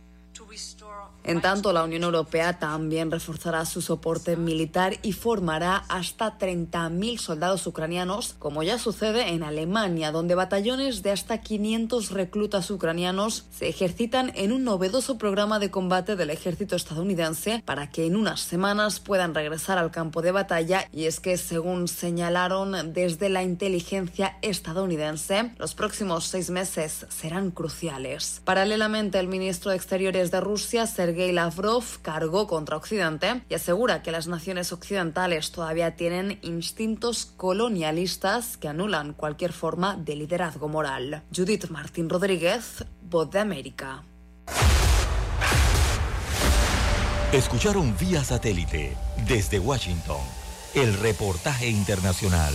En tanto, la Unión Europea también reforzará su soporte militar y formará hasta 30.000 soldados ucranianos, como ya sucede en Alemania, donde batallones de hasta 500 reclutas ucranianos se ejercitan en un novedoso programa de combate del ejército estadounidense para que en unas semanas puedan regresar al campo de batalla. Y es que, según señalaron desde la inteligencia estadounidense, los próximos seis meses serán cruciales. Paralelamente, el ministro de Exteriores de Rusia, Sergei Sergei Lavrov cargó contra Occidente y asegura que las naciones occidentales todavía tienen instintos colonialistas que anulan cualquier forma de liderazgo moral. Judith Martín Rodríguez, Voz de América. Escucharon vía satélite desde Washington el reportaje internacional.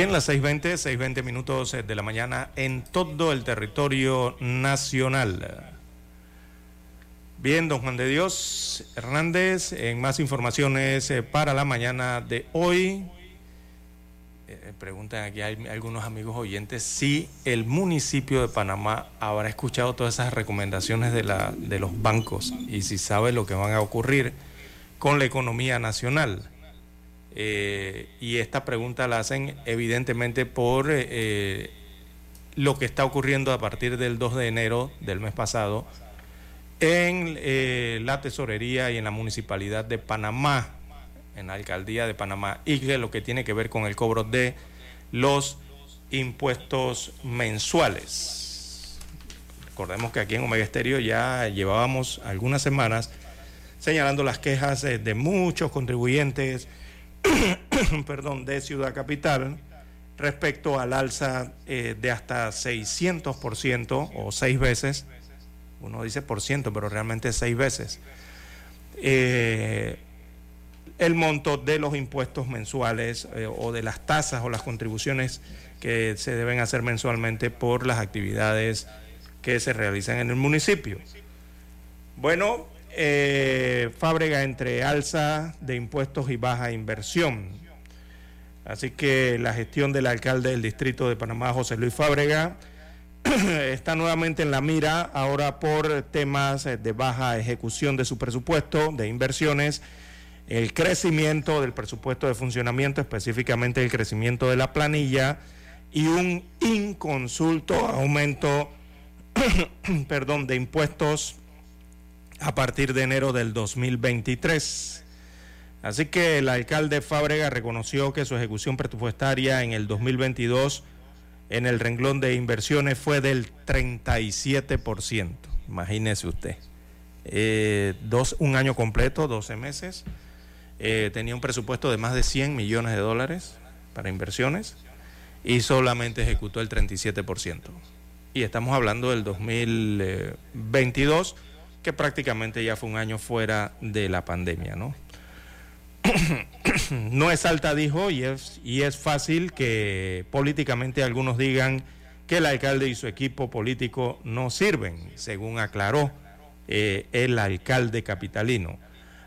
Bien, las 6.20, 6.20 minutos de la mañana en todo el territorio nacional. Bien, don Juan de Dios Hernández, en más informaciones eh, para la mañana de hoy. Eh, preguntan aquí hay algunos amigos oyentes si el municipio de Panamá habrá escuchado todas esas recomendaciones de, la, de los bancos y si sabe lo que van a ocurrir con la economía nacional. Eh, y esta pregunta la hacen evidentemente por eh, lo que está ocurriendo a partir del 2 de enero del mes pasado en eh, la tesorería y en la municipalidad de Panamá, en la alcaldía de Panamá, y que lo que tiene que ver con el cobro de los impuestos mensuales. Recordemos que aquí en Omega Estéreo ya llevábamos algunas semanas señalando las quejas de muchos contribuyentes perdón, de Ciudad Capital respecto al alza eh, de hasta 600% o seis veces, uno dice por ciento, pero realmente seis veces, eh, el monto de los impuestos mensuales eh, o de las tasas o las contribuciones que se deben hacer mensualmente por las actividades que se realizan en el municipio. Bueno, eh, Fábrega entre alza de impuestos y baja inversión. Así que la gestión del alcalde del distrito de Panamá, José Luis Fábrega, está nuevamente en la mira ahora por temas de baja ejecución de su presupuesto de inversiones, el crecimiento del presupuesto de funcionamiento, específicamente el crecimiento de la planilla y un inconsulto aumento perdón, de impuestos a partir de enero del 2023. Así que el alcalde Fábrega reconoció que su ejecución presupuestaria en el 2022 en el renglón de inversiones fue del 37%. Imagínese usted. Eh, un año completo, 12 meses. Eh, tenía un presupuesto de más de 100 millones de dólares para inversiones y solamente ejecutó el 37%. Y estamos hablando del 2022 que prácticamente ya fue un año fuera de la pandemia, ¿no? no es alta, dijo, y es, y es fácil que políticamente algunos digan que el alcalde y su equipo político no sirven, según aclaró eh, el alcalde capitalino.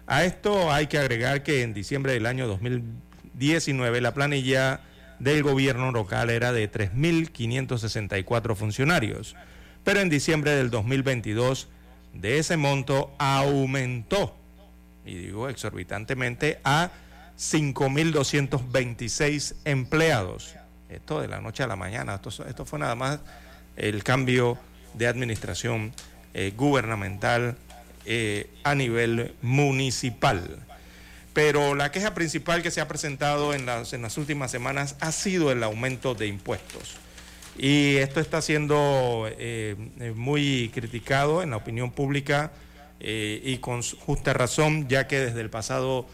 A esto hay que agregar que en diciembre del año 2019 la planilla del gobierno local era de 3.564 funcionarios, pero en diciembre del 2022 de ese monto aumentó, y digo exorbitantemente, a 5.226 empleados. Esto de la noche a la mañana, esto, fue nada más el cambio de administración eh, gubernamental eh, a nivel municipal. Pero la queja principal que se ha presentado en las, en las últimas semanas ha sido el aumento de impuestos. Y esto está siendo eh, muy criticado en la opinión pública y con justa razón, ya que desde el pasado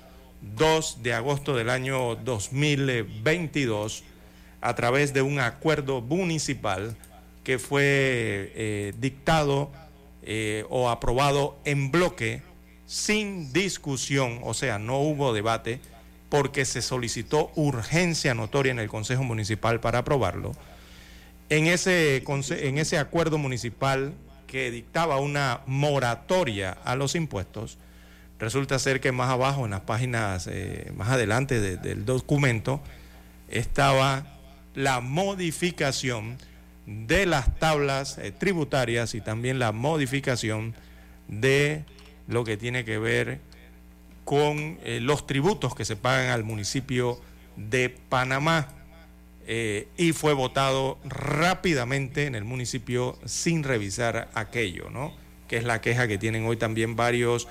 2 de agosto del año 2022, a través de un acuerdo municipal que fue eh, dictado eh, o aprobado en bloque sin discusión, o sea, no hubo debate, porque se solicitó urgencia notoria en el Consejo Municipal para aprobarlo. En ese, en ese acuerdo municipal que dictaba una moratoria a los impuestos, resulta ser que más abajo, en las páginas eh, más adelante del documento, estaba la modificación de las tablas eh, tributarias y también la modificación de lo que tiene que ver con eh, los tributos que se pagan al municipio de Panamá. Eh, y fue votado rápidamente en el municipio sin revisar aquello, ¿no? Que es la queja que tienen hoy también varios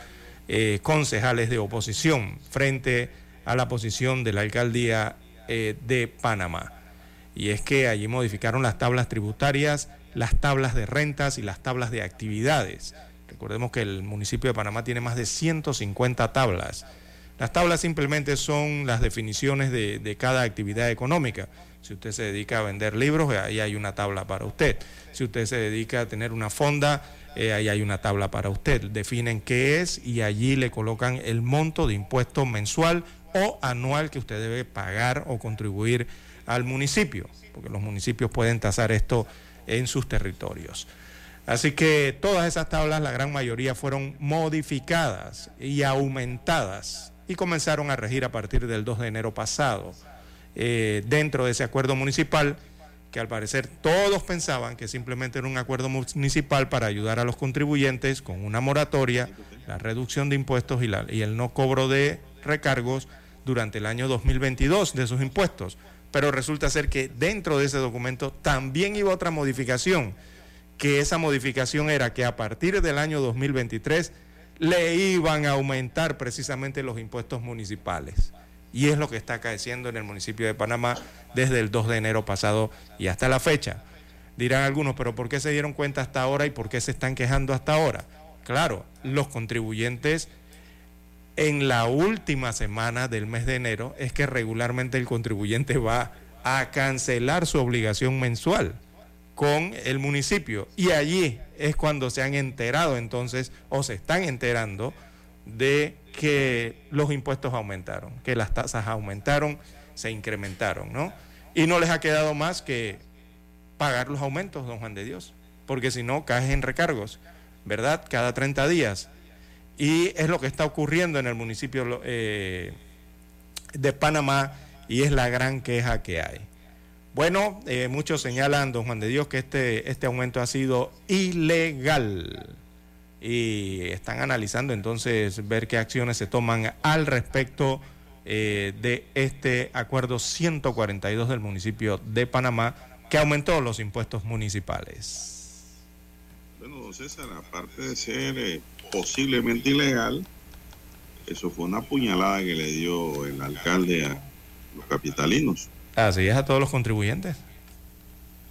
concejales de oposición frente a la posición de la alcaldía de Panamá y es que allí modificaron las tablas tributarias, las tablas de rentas y las tablas de actividades. Recordemos que el municipio de Panamá tiene más de 150 tablas. Las tablas simplemente son las definiciones de, cada actividad económica. Si usted se dedica a vender libros, ahí hay una tabla para usted. Si usted se dedica a tener una fonda, eh, ahí hay una tabla para usted. Definen qué es y allí le colocan el monto de impuesto mensual o anual que usted debe pagar o contribuir al municipio, porque los municipios pueden tasar esto en sus territorios. Así que todas esas tablas, la gran mayoría, fueron modificadas y aumentadas y comenzaron a regir a partir del 2 de enero pasado, eh, dentro de ese acuerdo municipal, que al parecer todos pensaban que simplemente era un acuerdo municipal para ayudar a los contribuyentes con una moratoria, la reducción de impuestos y, y el no cobro de recargos durante el año 2022 de sus impuestos pero resulta ser que dentro de ese documento también iba otra modificación, que esa modificación era que a partir del año 2023 le iban a aumentar precisamente los impuestos municipales. Y es lo que está acaeciendo en el municipio de Panamá desde el 2 de enero pasado y hasta la fecha. Dirán algunos, pero ¿por qué se dieron cuenta hasta ahora y por qué se están quejando hasta ahora? Claro, los contribuyentes en la última semana del mes de enero es que regularmente el contribuyente va a cancelar su obligación mensual con el municipio. Y allí es cuando se han enterado entonces o se están enterando de que los impuestos aumentaron, que las tasas aumentaron, se incrementaron, ¿no? Y no les ha quedado más que pagar los aumentos, don Juan de Dios, porque si no, caes en recargos, ¿verdad? Cada 30 días y es lo que está ocurriendo en el municipio eh, de Panamá y es la gran queja que hay. Bueno, eh, muchos señalan, don Juan de Dios, que este, este aumento ha sido ilegal y están analizando entonces ver qué acciones se toman al respecto eh, de este acuerdo 142 del municipio de Panamá que aumentó los impuestos municipales. Bueno, don César, aparte de ser posiblemente ilegal. Eso fue una puñalada que le dio el alcalde a los capitalinos. Así es a todos los contribuyentes.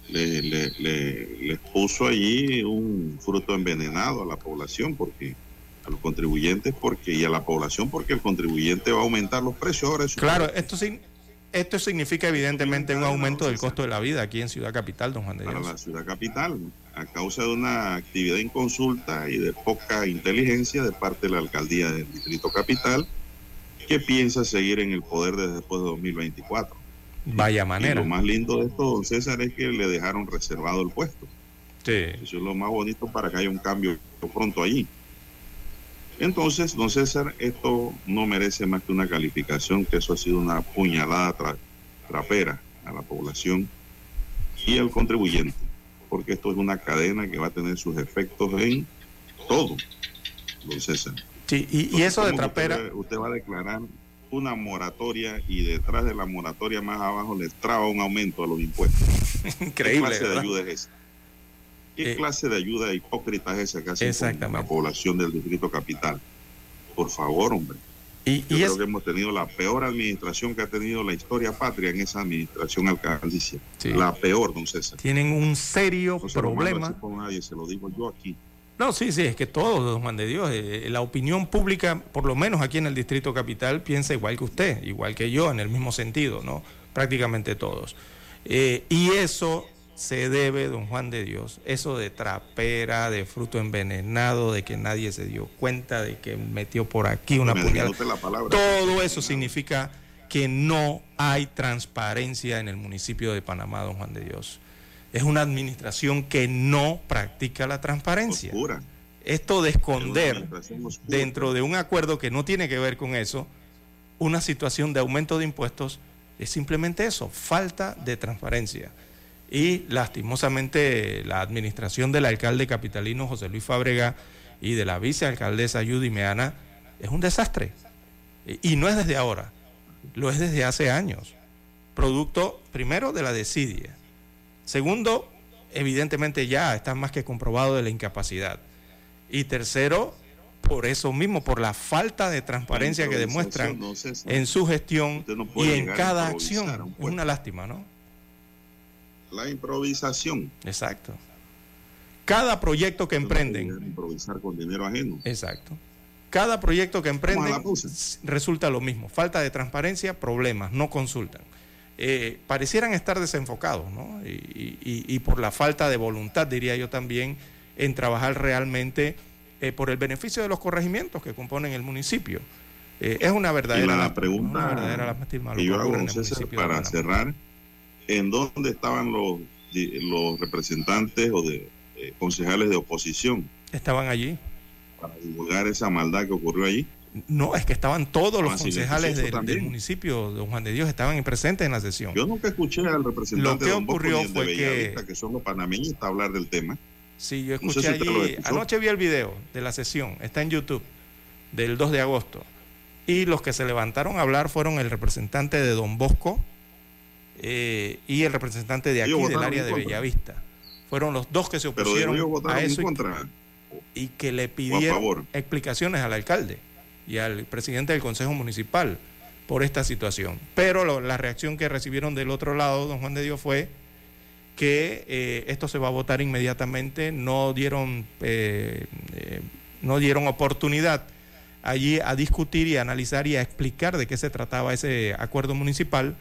Le, les puso allí un fruto envenenado a la población porque a los contribuyentes porque y a la población porque el contribuyente va a aumentar los precios. claro, esto sí esto significa evidentemente un aumento del costo de la vida aquí en Ciudad Capital, don Juan de Dios. Para la Ciudad Capital, a causa de una actividad inconsulta y de poca inteligencia de parte de la alcaldía del Distrito Capital, que piensa seguir en el poder desde después de 2024. Vaya manera. Y lo más lindo de esto, don César, es que le dejaron reservado el puesto. Sí. Eso es lo más bonito para que haya un cambio pronto allí. Entonces, don César, esto no merece más que una calificación, que eso ha sido una puñalada trapera a la población y al contribuyente, porque esto es una cadena que va a tener sus efectos en todo, don César. Sí, y, eso de trapera... Usted, usted, va a declarar una moratoria y detrás de la moratoria más abajo le traba un aumento a los impuestos. Increíble. ¿Qué clase de ayuda es esa? ¿Qué eh, clase de ayuda hipócrita es esa que hace la población del Distrito Capital? Por favor, hombre. Y, Yo creo que hemos tenido la peor administración que ha tenido la historia patria en esa administración alcaldicia. La peor, don César. Tienen un serio problema. Nadie, se lo digo yo aquí. No, sí, sí, es que todos, don Juan de Dios, eh, la opinión pública, por lo menos aquí en el Distrito Capital, piensa igual que usted, igual que yo, en el mismo sentido, ¿no? Prácticamente todos. Eh, y eso se debe, don Juan de Dios, eso de trapera, de fruto envenenado, de que nadie se dio cuenta, de que metió por aquí una puñalada. Todo eso significa que no hay transparencia en el municipio de Panamá, don Juan de Dios. Es una administración que no practica la transparencia. Esto de esconder dentro de un acuerdo que no tiene que ver con eso, una situación de aumento de impuestos, es simplemente eso, falta de transparencia y lastimosamente la administración del alcalde capitalino José Luis Fábrega y de la vicealcaldesa Judy Meana es un desastre. Y no es desde ahora, lo es desde hace años. Producto, primero, de la desidia. Segundo, evidentemente ya está más que comprobado de la incapacidad. Y tercero, por eso mismo, por la falta de transparencia que demuestran en su gestión y en cada acción. Es una lástima, ¿no? la improvisación. Exacto. Cada proyecto que emprenden. improvisar con dinero ajeno. Exacto. Cada proyecto que emprenden resulta lo mismo. Falta de transparencia, problemas, no consultan. Eh, parecieran estar desenfocados, ¿no? Y, por la falta de voluntad, diría yo también, en trabajar realmente eh, por el beneficio de los corregimientos que componen el municipio. Eh, es una verdadera, la pregunta una verdadera que yo hago, para cerrar en dónde estaban los, los representantes o de eh, concejales de oposición. Estaban allí. Para divulgar esa maldad que ocurrió allí. No, es que estaban todos los ah, concejales del, municipio de Juan de Dios, estaban presentes en la sesión. Yo nunca escuché al representante Lo que ocurrió fue que... que son los panameños, hablar del tema. Sí, yo escuché allí, anoche vi el video de la sesión, está en YouTube, del 2 de agosto. Y los que se levantaron a hablar fueron el representante de Don Bosco, eh, y el representante de aquí del área de Bellavista. Fueron los dos que se opusieron a eso y, que le pidieron explicaciones al alcalde y al presidente del Consejo Municipal por esta situación. Pero la reacción que recibieron del otro lado, don Juan de Dios, fue que eh, esto se va a votar inmediatamente, no dieron, eh, no dieron oportunidad allí a discutir y a analizar y a explicar de qué se trataba ese acuerdo municipal.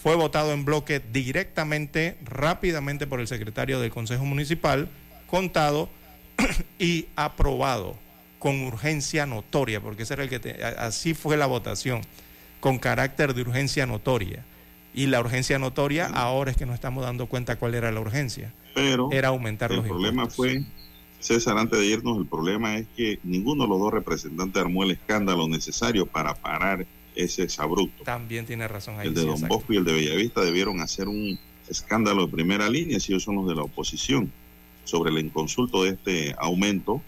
Fue votado en bloque directamente, rápidamente por el secretario del Consejo Municipal, contado y aprobado con urgencia notoria, porque ese era el que así fue la votación, con carácter de urgencia notoria. Y la urgencia notoria, ahora es que nos estamos dando cuenta cuál era la urgencia. Pero era aumentar los impuestos. El problema fue, César, antes de irnos, el problema es que ninguno de los dos representantes armó el escándalo necesario para parar ese es abrupto. También tiene razón ahí. El de Don Bosco y el de Bellavista debieron hacer un escándalo de primera línea, si ellos son los de la oposición, sobre el inconsulto de este aumento,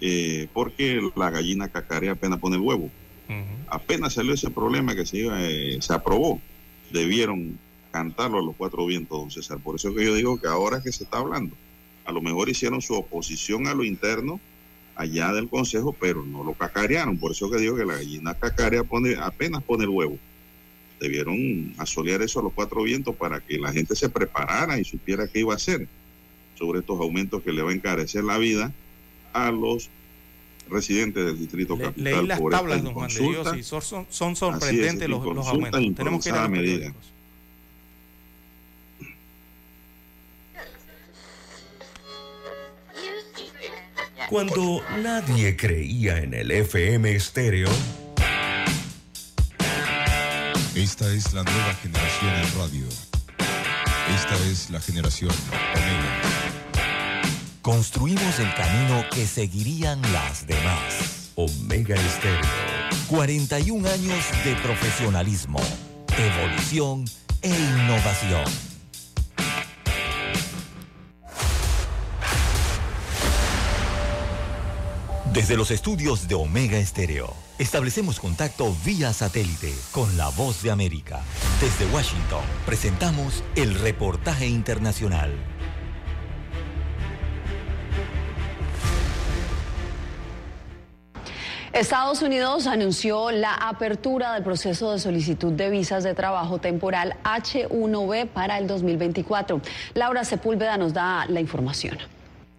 eh, porque la gallina cacarea apenas pone el huevo. Apenas salió ese problema que se, eh, se aprobó, debieron cantarlo a los cuatro vientos, don César. Por eso que yo digo que ahora que se está hablando, a lo mejor hicieron su oposición a lo interno allá del consejo, pero no lo cacarearon. Por eso que digo que la gallina cacarea pone, apenas pone el huevo. Debieron asolear eso a los cuatro vientos para que la gente se preparara y supiera qué iba a hacer sobre estos aumentos que le va a encarecer la vida a los residentes del distrito capital. Leí las tablas, don Juan de Dios, y son, son sorprendentes los, los, aumentos. Tenemos que ir a medida. Cuando nadie creía en el FM estéreo, Esta es la nueva generación en radio. Esta es la generación Omega. Construimos el camino que seguirían las demás. Omega Estéreo. 41 años de profesionalismo, evolución e innovación. Desde los estudios de Omega Estéreo, establecemos contacto vía satélite con la voz de América. Desde Washington, presentamos el reportaje internacional. Estados Unidos anunció la apertura del proceso de solicitud de visas de trabajo temporal H1B para el 2024. Laura Sepúlveda nos da la información.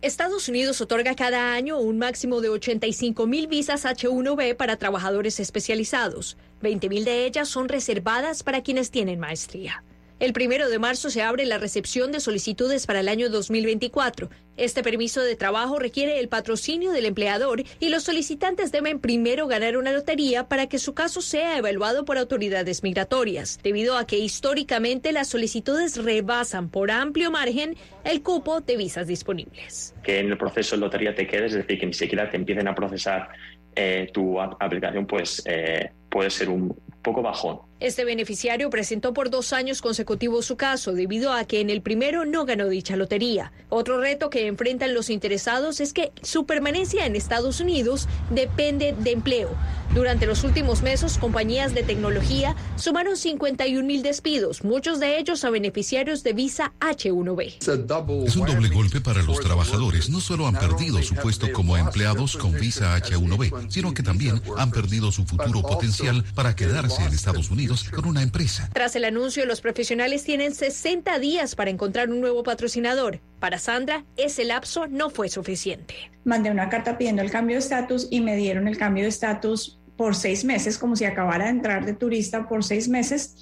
Estados Unidos otorga cada año un máximo de 85 mil visas H1B para trabajadores especializados. 20 mil de ellas son reservadas para quienes tienen maestría. El primero de marzo se abre la recepción de solicitudes para el año 2024. Este permiso de trabajo requiere el patrocinio del empleador y los solicitantes deben primero ganar una lotería para que su caso sea evaluado por autoridades migratorias, debido a que históricamente las solicitudes rebasan por amplio margen el cupo de visas disponibles. Que en el proceso de lotería te quedes, es decir, que ni siquiera te empiecen a procesar eh, tu aplicación, pues eh, puede ser un poco bajón. Este beneficiario presentó por dos años consecutivos su caso debido a que en el primero no ganó dicha lotería. Otro reto que enfrentan los interesados es que su permanencia en Estados Unidos depende de empleo. Durante los últimos meses, compañías de tecnología sumaron 51 mil despidos, muchos de ellos a beneficiarios de visa H1B. Es un doble golpe para los trabajadores. No solo han perdido su puesto como empleados con visa H1B, sino que también han perdido su futuro potencial para quedarse en Estados Unidos con una empresa. Tras el anuncio, los profesionales tienen 60 días para encontrar un nuevo patrocinador. Para Sandra, ese lapso no fue suficiente. Mandé una carta pidiendo el cambio de estatus y me dieron el cambio de estatus por seis meses, como si acabara de entrar de turista por seis meses,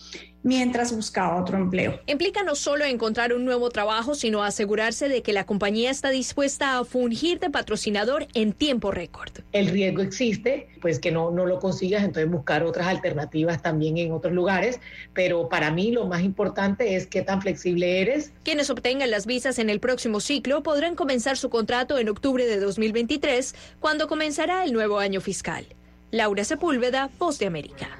mientras buscaba otro empleo. Implica no solo encontrar un nuevo trabajo, sino asegurarse de que la compañía está dispuesta a fungir de patrocinador en tiempo récord. El riesgo existe, pues que no, no lo consigas, entonces buscar otras alternativas también en otros lugares, pero para mí lo más importante es qué tan flexible eres. Quienes obtengan las visas en el próximo ciclo podrán comenzar su contrato en octubre de 2023, cuando comenzará el nuevo año fiscal. Laura Sepúlveda, Voz de América.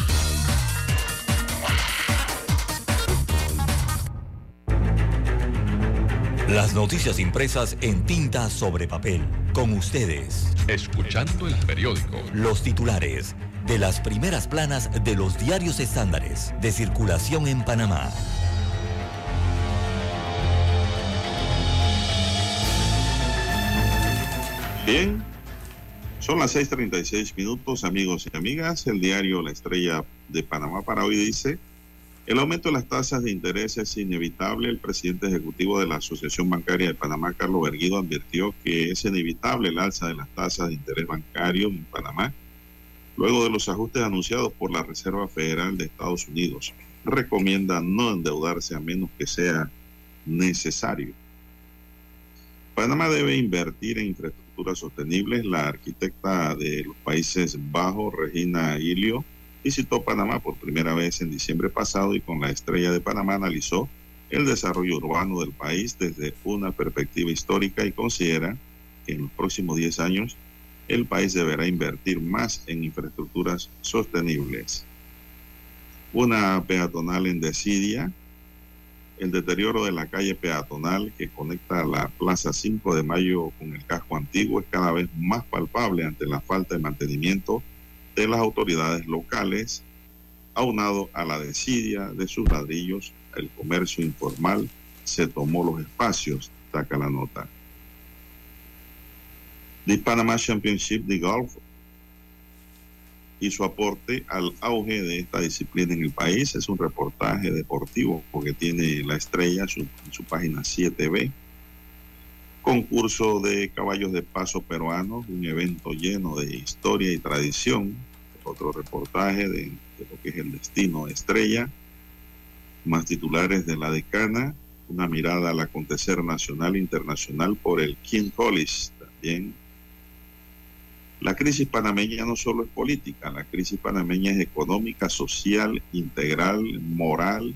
Las noticias impresas en tinta sobre papel. Con ustedes. Escuchando el periódico. Los titulares de las primeras planas de los diarios estándares de circulación en Panamá. Bien, son las 6:36 minutos, amigos y amigas. El diario La Estrella de Panamá para hoy dice. El aumento de las tasas de interés es inevitable. El presidente ejecutivo de la Asociación Bancaria de Panamá, Carlos Berguido, advirtió que es inevitable el alza de las tasas de interés bancario en Panamá, luego de los ajustes anunciados por la Reserva Federal de Estados Unidos. Recomienda no endeudarse a menos que sea necesario. Panamá debe invertir en infraestructuras sostenibles. La arquitecta de los Países Bajos, Regina Ilio, visitó Panamá por primera vez en diciembre pasado y con la estrella de Panamá analizó el desarrollo urbano del país desde una perspectiva histórica y considera que en los próximos 10 años el país deberá invertir más en infraestructuras sostenibles. Una peatonal en Decidia el deterioro de la calle peatonal que conecta la Plaza 5 de Mayo con el casco antiguo es cada vez más palpable ante la falta de mantenimiento de las autoridades locales, aunado a la desidia de sus ladrillos, el comercio informal se tomó los espacios, saca la nota. The Panama Championship de Golf y su aporte al auge de esta disciplina en el país. Es un reportaje deportivo porque tiene la estrella en su, página 7B. Concurso de caballos de paso peruanos, un evento lleno de historia y tradición. Otro reportaje de, lo que es el destino estrella. Más titulares de la decana. Una mirada al acontecer nacional e internacional por el King College. También la crisis panameña no solo es política, la crisis panameña es económica, social, integral, moral,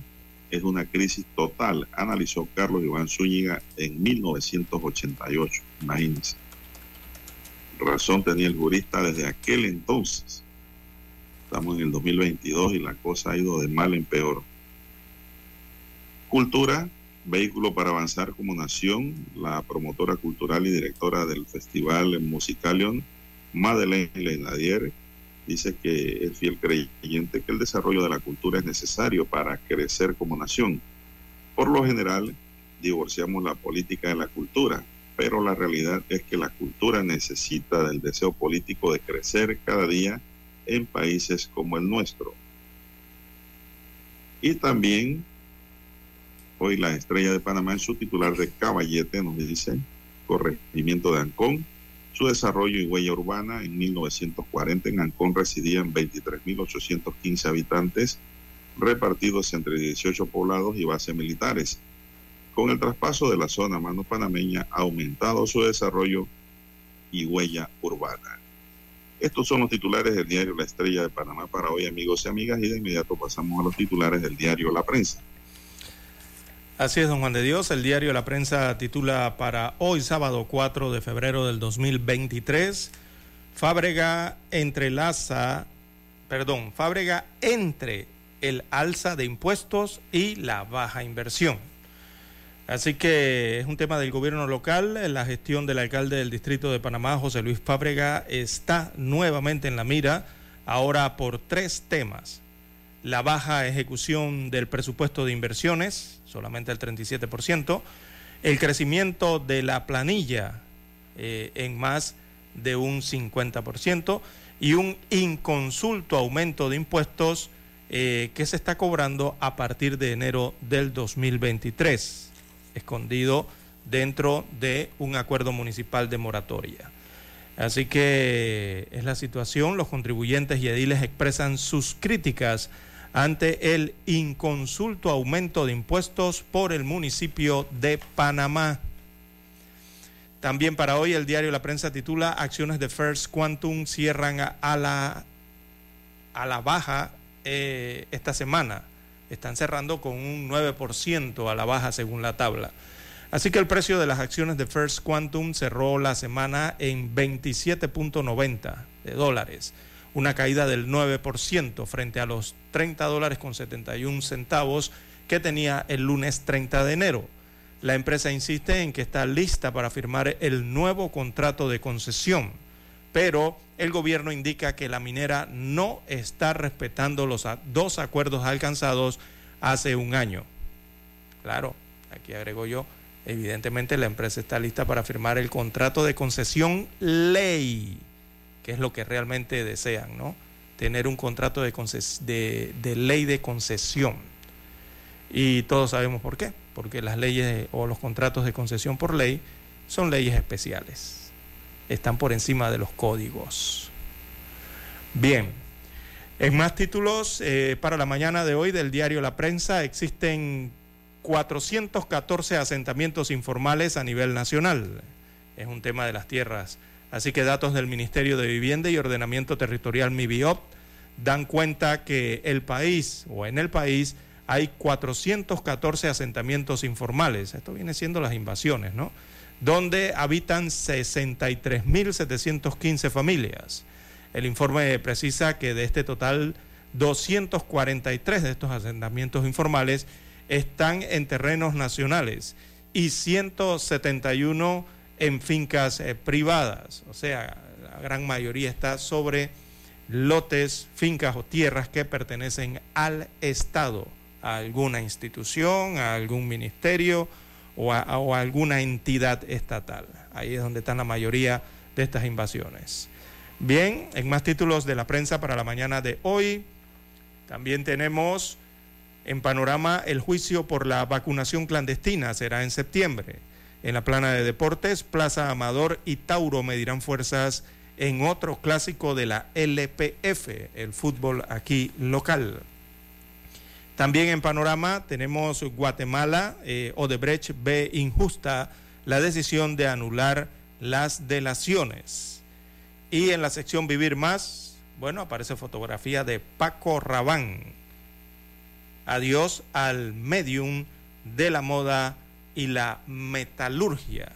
es una crisis total, analizó Carlos Iván Zúñiga en 1988, imagínense. Razón tenía el jurista desde aquel entonces. Estamos en el 2022 y la cosa ha ido de mal en peor. Cultura, vehículo para avanzar como nación, la promotora cultural y directora del Festival Musicalion Madeleine Lenadier dice que es fiel creyente que el desarrollo de la cultura es necesario para crecer como nación. Por lo general, divorciamos la política de la cultura, pero la realidad es que la cultura necesita del deseo político de crecer cada día en países como el nuestro. Y también, hoy la estrella de Panamá en su titular de Caballete nos dice, corregimiento de Ancón, su desarrollo y huella urbana. En 1940 en Ancón residían 23.815 habitantes repartidos entre 18 poblados y bases militares. Con el traspaso de la zona mano panameña ha aumentado su desarrollo y huella urbana. Estos son los titulares del diario La Estrella de Panamá para hoy, amigos y amigas, y de inmediato pasamos a los titulares del diario La Prensa. Así es, don Juan de Dios. El diario La Prensa titula para hoy, sábado 4 de febrero del 2023, Fábrega entrelaza, perdón, Fábrega entre el alza de impuestos y la baja inversión. Así que es un tema del gobierno local. La gestión del alcalde del distrito de Panamá, José Luis Fábrega, está nuevamente en la mira, ahora por tres temas. La baja ejecución del presupuesto de inversiones, solamente el 37%, el crecimiento de la planilla eh, en más de un 50% y un inconsulto aumento de impuestos eh, que se está cobrando a partir de enero del 2023, escondido dentro de un acuerdo municipal de moratoria. Así que es la situación, los contribuyentes y ediles expresan sus críticas ante el inconsulto aumento de impuestos por el municipio de Panamá. También para hoy el diario La Prensa titula Acciones de First Quantum cierran a la, a la baja eh, esta semana. Están cerrando con un 9% a la baja según la tabla. Así que el precio de las acciones de First Quantum cerró la semana en 27.90 de dólares una caída del 9% frente a los 30 dólares con 71 centavos que tenía el lunes 30 de enero. La empresa insiste en que está lista para firmar el nuevo contrato de concesión, pero el gobierno indica que la minera no está respetando los dos acuerdos alcanzados hace un año. Claro, aquí agrego yo, evidentemente la empresa está lista para firmar el contrato de concesión ley que es lo que realmente desean, ¿no? Tener un contrato de, ley de concesión. Y todos sabemos por qué, porque las leyes o los contratos de concesión por ley son leyes especiales, están por encima de los códigos. Bien, en más títulos, eh, para la mañana de hoy del diario La Prensa existen 414 asentamientos informales a nivel nacional. Es un tema de las tierras Así que datos del Ministerio de Vivienda y Ordenamiento Territorial MIBIOP dan cuenta que el país o en el país hay 414 asentamientos informales. Esto viene siendo las invasiones, ¿no? Donde habitan 63.715 familias. El informe precisa que de este total, 243 de estos asentamientos informales están en terrenos nacionales y 171 en fincas eh, privadas. O sea, la gran mayoría está sobre lotes, fincas o tierras que pertenecen al Estado, a alguna institución, a algún ministerio o a, o a alguna entidad estatal. Ahí es donde están la mayoría de estas invasiones. Bien, en más títulos de la prensa para la mañana de hoy, también tenemos en panorama el juicio por la vacunación clandestina, será en septiembre. En la plana de deportes, Plaza Amador y Tauro medirán fuerzas en otro clásico de la LPF, el fútbol aquí local. También en panorama tenemos Guatemala, eh, Odebrecht ve injusta la decisión de anular las delaciones. Y en la sección Vivir Más, bueno, aparece fotografía de Paco Rabán. Adiós al medium de la moda y la metalurgia.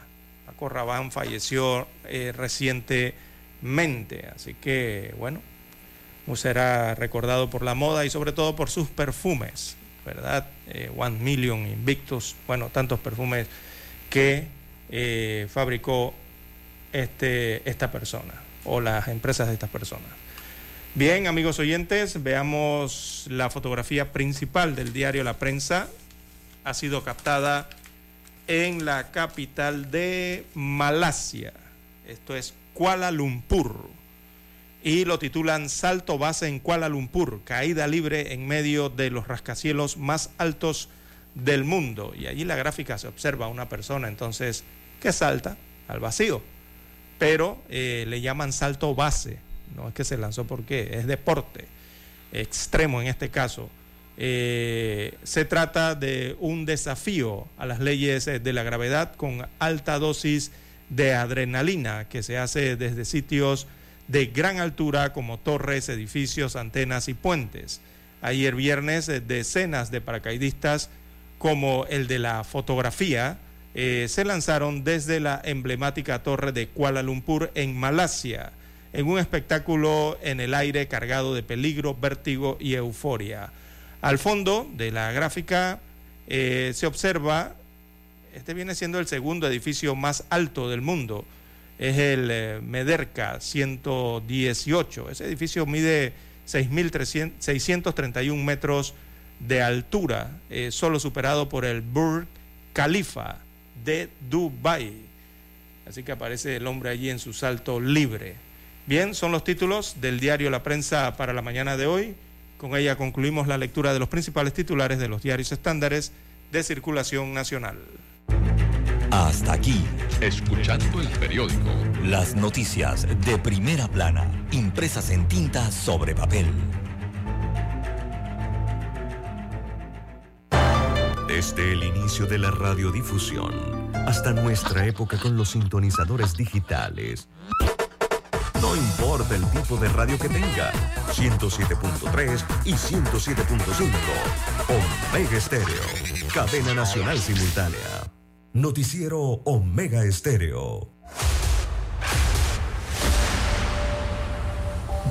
Paco falleció eh, recientemente, así que bueno, será recordado por la moda y sobre todo por sus perfumes, ¿verdad? Eh, One Million, Invictus, bueno, tantos perfumes que eh, fabricó este, esta persona o las empresas de estas personas. Bien, amigos oyentes, veamos la fotografía principal del diario La Prensa. Ha sido captada en la capital de Malasia. Esto es Kuala Lumpur. Y lo titulan Salto base en Kuala Lumpur, caída libre en medio de los rascacielos más altos del mundo. Y allí la gráfica se observa una persona entonces que salta al vacío pero eh, le llaman salto base, no es que se lanzó porque es deporte extremo en este caso. Eh, se trata de un desafío a las leyes eh, de la gravedad con alta dosis de adrenalina que se hace desde sitios de gran altura como torres, edificios, antenas y puentes. Ayer viernes decenas de paracaidistas como el de la fotografía eh, se lanzaron desde la emblemática torre de Kuala Lumpur en Malasia, en un espectáculo en el aire cargado de peligro, vértigo y euforia. Al fondo de la gráfica eh, se observa, este viene siendo el segundo edificio más alto del mundo, es el eh, Mederka 118. Ese edificio mide 6.631 metros de altura, solo superado por el Burj Khalifa de Dubái. Así que aparece el hombre allí en su salto libre. Bien, son los títulos del diario La Prensa para la mañana de hoy. Con ella concluimos la lectura de los principales titulares de los diarios estándares de circulación nacional. Hasta aquí, escuchando el periódico. Las noticias de primera plana, impresas en tinta sobre papel. Desde el inicio de la radiodifusión hasta nuestra época con los sintonizadores digitales. No importa el tipo de radio que tenga, 107.3 y 107.5. Omega Estéreo, cadena nacional simultánea. Noticiero Omega Estéreo.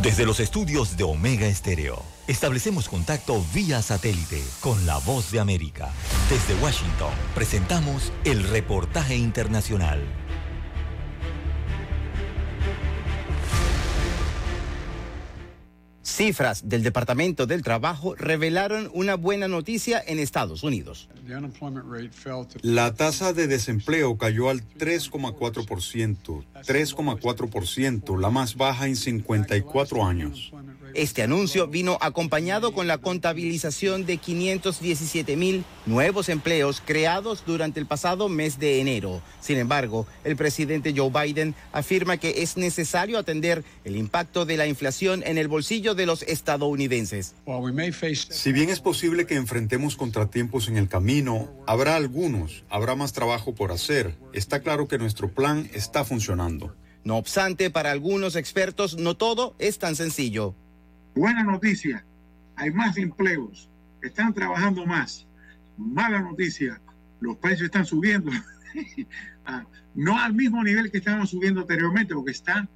Desde los estudios de Omega Estéreo, establecemos contacto vía satélite con la voz de América. Desde Washington, presentamos el reportaje internacional. Cifras del Departamento del Trabajo revelaron una buena noticia en Estados Unidos. La tasa de desempleo cayó al 3,4%, 3,4%, la más baja en 54 años. Este anuncio vino acompañado con la contabilización de 517 mil nuevos empleos creados durante el pasado mes de enero. Sin embargo, el presidente Joe Biden afirma que es necesario atender el impacto de la inflación en el bolsillo de los estadounidenses. Si bien es posible que enfrentemos contratiempos en el camino, habrá algunos, habrá más trabajo por hacer. Está claro que nuestro plan está funcionando. No obstante, para algunos expertos no todo es tan sencillo. Buena noticia, hay más empleos, están trabajando más. Mala noticia, los precios están subiendo. Ah, no al mismo nivel que estaban subiendo anteriormente, porque están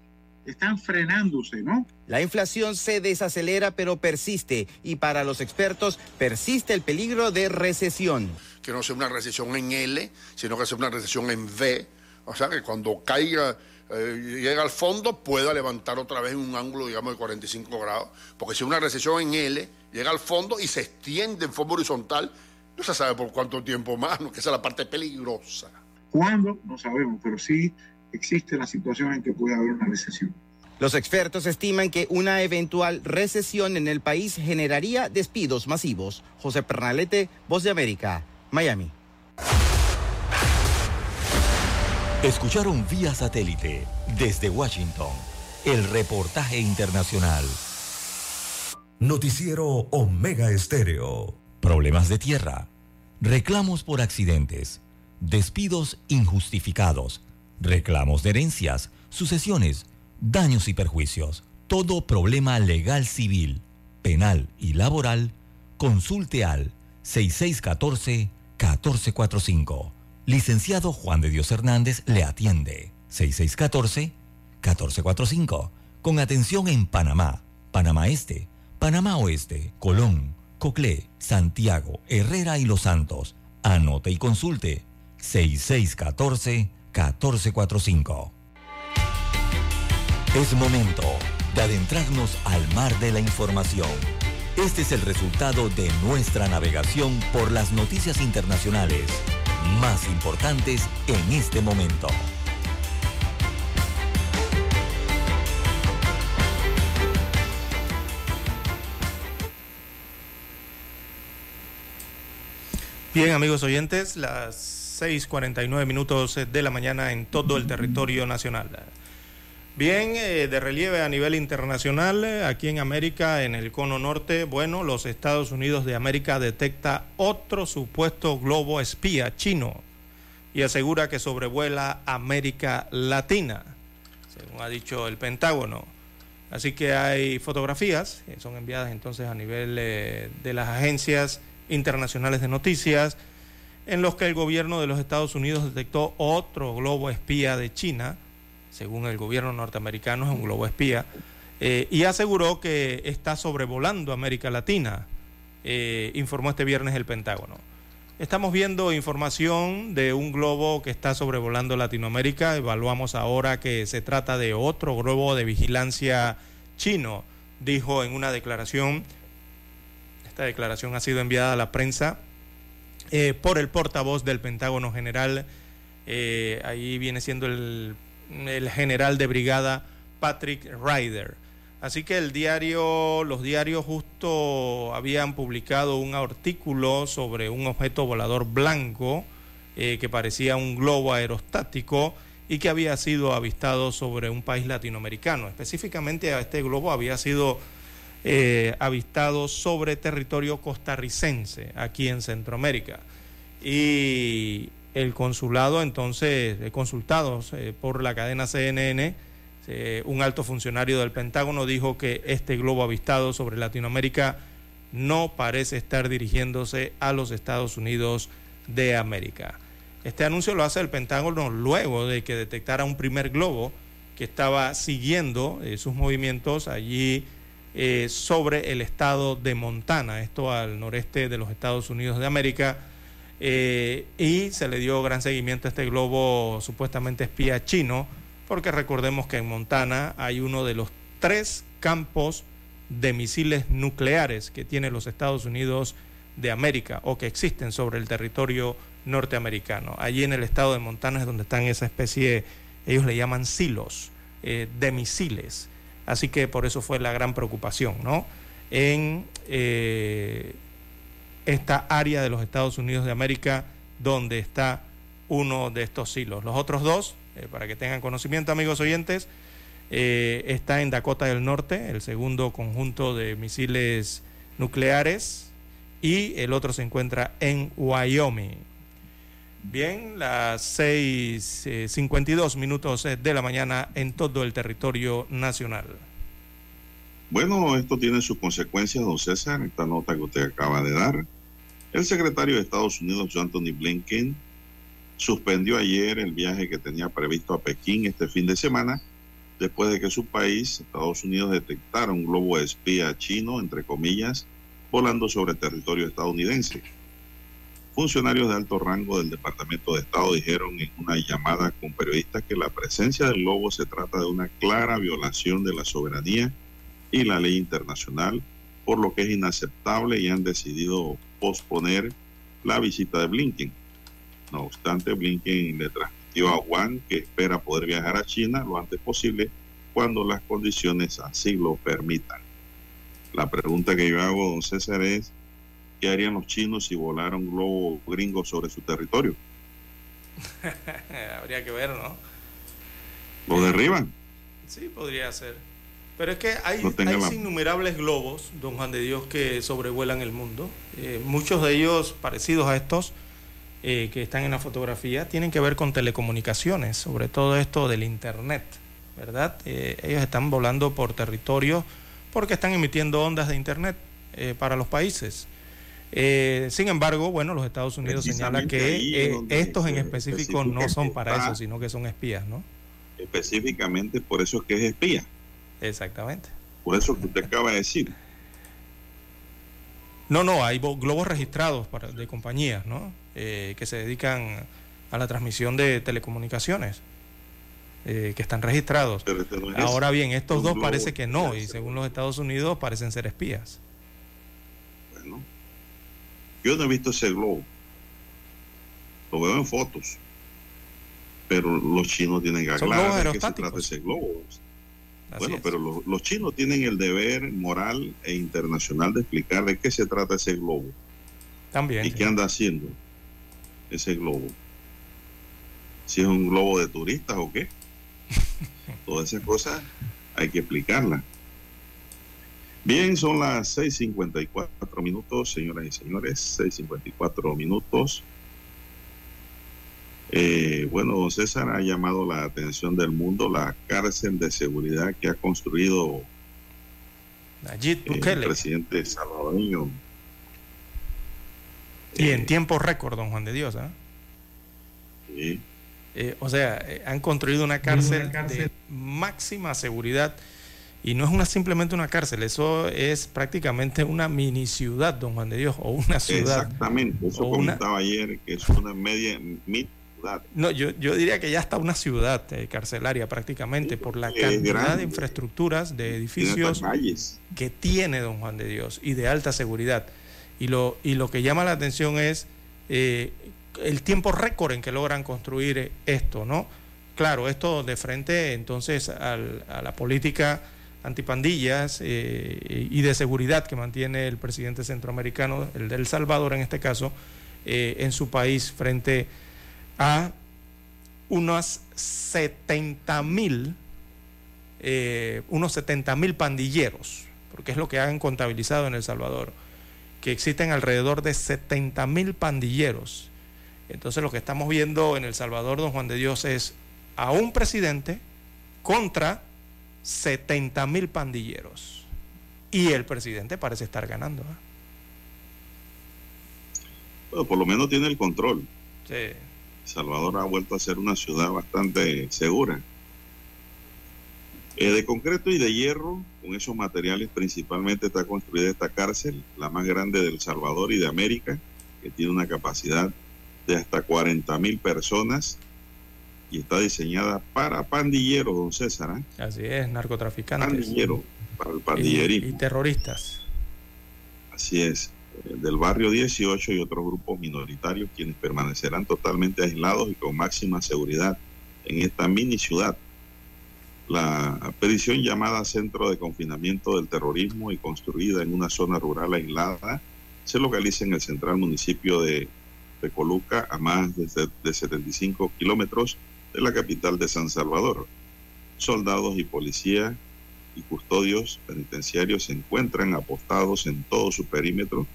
están frenándose, ¿no? La inflación se desacelera pero persiste y para los expertos persiste el peligro de recesión. Que no sea una recesión en L, sino que sea una recesión en V. O sea, que cuando caiga, eh, llega al fondo, pueda levantar otra vez en un ángulo, digamos, de 45 grados. Porque si una recesión en L, llega al fondo y se extiende en forma horizontal, no se sabe por cuánto tiempo más, ¿no? que esa es la parte peligrosa. ¿Cuándo? No sabemos, pero sí existe la situación en que puede haber una recesión. Los expertos estiman que una eventual recesión en el país generaría despidos masivos. José Pernalete, Voz de América, Miami. Escucharon vía satélite desde Washington el reportaje internacional. Noticiero Omega Estéreo. Problemas de tierra, reclamos por accidentes, despidos injustificados, reclamos de herencias, sucesiones, daños y perjuicios. Todo problema legal civil, penal y laboral, consulte al 6614-1445. Licenciado Juan de Dios Hernández le atiende. 6614-1445. Con atención en Panamá, Panamá Este, Panamá Oeste, Colón, Coclé, Santiago, Herrera y Los Santos. Anote y consulte 6614-1445. Es momento de adentrarnos al mar de la información. Este es el resultado de nuestra navegación por las noticias internacionales más importantes en este momento. Bien, amigos oyentes, las 6:49 minutos de la mañana en todo el territorio nacional. Bien, eh, de relieve a nivel internacional, eh, aquí en América, en el cono norte, bueno, los Estados Unidos de América detecta otro supuesto globo espía chino y asegura que sobrevuela América Latina, según ha dicho el Pentágono. Así que hay fotografías, que son enviadas entonces a nivel eh, de las agencias internacionales de noticias en los que el gobierno de los Estados Unidos detectó otro globo espía de China, según el gobierno norteamericano es un globo espía, eh, y aseguró que está sobrevolando América Latina, eh, informó este viernes el Pentágono. Estamos viendo información de un globo que está sobrevolando Latinoamérica. Evaluamos ahora que se trata de otro globo de vigilancia chino, dijo en una declaración esta declaración ha sido enviada a la prensa eh, por el portavoz del Pentágono General. Ahí viene siendo el, el, general de brigada Patrick Ryder. Así que el diario, los diarios justo habían publicado un artículo sobre un objeto volador blanco eh, que parecía un globo aerostático y que había sido avistado sobre un país latinoamericano. Específicamente a este globo había sido eh, avistados sobre territorio costarricense, aquí en Centroamérica. Y el consulado, entonces, consultados eh, por la cadena CNN, eh, un alto funcionario del Pentágono dijo que este globo avistado sobre Latinoamérica no parece estar dirigiéndose a los Estados Unidos de América. Este anuncio lo hace el Pentágono luego de que detectara un primer globo que estaba siguiendo eh, sus movimientos allí eh, sobre el estado de Montana, esto al noreste de los Estados Unidos de América, eh, y se le dio gran seguimiento a este globo supuestamente espía chino, porque recordemos que en Montana hay uno de los tres campos de misiles nucleares que tiene los Estados Unidos de América o que existen sobre el territorio norteamericano. Allí en el estado de Montana es donde están esa especie, ellos le llaman silos eh, de misiles Así que por eso fue la gran preocupación, ¿no? En eh, esta área de los Estados Unidos de América donde está uno de estos silos. Los otros dos, eh, para que tengan conocimiento, amigos oyentes, eh, está en Dakota del Norte, el segundo conjunto de misiles nucleares, y el otro se encuentra en Wyoming. Bien, las 6.52 eh, minutos eh, de la mañana en todo el territorio nacional. Bueno, esto tiene sus consecuencias, don César, esta nota que usted acaba de dar. El secretario de Estados Unidos, Anthony Blinken, suspendió ayer el viaje que tenía previsto a Pekín este fin de semana después de que su país, Estados Unidos, detectara un globo espía chino, entre comillas, volando sobre territorio estadounidense. Funcionarios de alto rango del Departamento de Estado dijeron en una llamada con periodistas que la presencia del globo se trata de una clara violación de la soberanía y la ley internacional, por lo que es inaceptable y han decidido posponer la visita de Blinken. No obstante, Blinken le transmitió a Wang que espera poder viajar a China lo antes posible cuando las condiciones así lo permitan. La pregunta que yo hago, don César, es, ¿qué harían los chinos si volara un globo gringo sobre su territorio? Habría que ver, ¿no? ¿Lo derriban? Sí, podría ser. Pero es que hay, No tenga hay la- innumerables globos, don Juan de Dios, que sobrevuelan el mundo. Eh, muchos de ellos parecidos a estos eh, que están en la fotografía tienen que ver con telecomunicaciones, sobre todo esto del Internet, ¿verdad? Eh, ellos están volando por territorio porque están emitiendo ondas de Internet para los países. Eh, sin embargo, bueno, los Estados Unidos señala Precisamente que eh, estos en específico no son que para eso, sino que son espías, ¿no? Específicamente por eso es que es espía, Exactamente. por eso que usted acaba de decir. No, no, hay bo- globos registrados para, de compañías, ¿no? Eh, que se dedican a la transmisión de telecomunicaciones, eh, que están registrados. Pero no es Ahora bien, estos dos parece que no, y según los Estados Unidos parecen ser espías. Bueno, yo no he visto ese globo. Lo veo en fotos. Pero los chinos tienen que aclarar de qué se trata ese globo. Así bueno, es. pero los, los chinos tienen el deber moral e internacional de explicar de qué se trata ese globo También. y qué anda haciendo ese globo. Si es un globo de turistas o qué. Todas esas cosas hay que explicarlas. Bien, son las 6.54 minutos, señoras y señores, 6.54 minutos. Eh, bueno, don César ha llamado la atención del mundo la cárcel de seguridad que ha construido Nayib el Bukele. presidente salvadoreño. Y en tiempo récord, don Juan de Dios. ¿ah? Sí. Eh, o sea, eh, han construido una cárcel, de máxima seguridad y no es una simplemente una cárcel, eso es prácticamente una mini ciudad, don Juan de Dios, o una ciudad. Exactamente, eso una- comentaba ayer, que es una media ciudad. No, yo, yo diría que ya está una ciudad eh, carcelaria prácticamente por la es cantidad grande. de infraestructuras, de edificios que tiene don Juan de Dios y de alta seguridad. Y lo, y lo que llama la atención es eh, el tiempo récord en que logran construir eh, esto, ¿no? Claro, esto de frente entonces al- a la política antipandillas eh, y de seguridad que mantiene el presidente centroamericano, el de El Salvador en este caso, eh, en su país frente a unas 70 mil eh, unos 70 mil pandilleros, porque es lo que han contabilizado en El Salvador, que existen alrededor de 70 mil pandilleros. Entonces lo que estamos viendo en El Salvador, don Juan de Dios, es a un presidente contra 70 mil pandilleros. Y el presidente parece estar ganando. ¿ah? Bueno, por lo menos tiene el control. Sí. Salvador ha vuelto a ser una ciudad bastante segura. Eh, de concreto y de hierro, con esos materiales principalmente está construida esta cárcel, la más grande del Salvador y de América, que tiene una capacidad de hasta 40 mil personas y está diseñada para pandilleros, don César. ¿eh? Así es, narcotraficantes. Pandillero, para el Y, pandillerismo. y terroristas. Así es, del barrio 18 y otros grupos minoritarios quienes permanecerán totalmente aislados y con máxima seguridad en esta mini ciudad. La petición llamada Centro de Confinamiento del Terrorismo y construida en una zona rural aislada se localiza en el central municipio de Recoluca a más de, de 75 kilómetros de la capital de San Salvador. Soldados y policía y custodios penitenciarios se encuentran apostados en todo su perímetro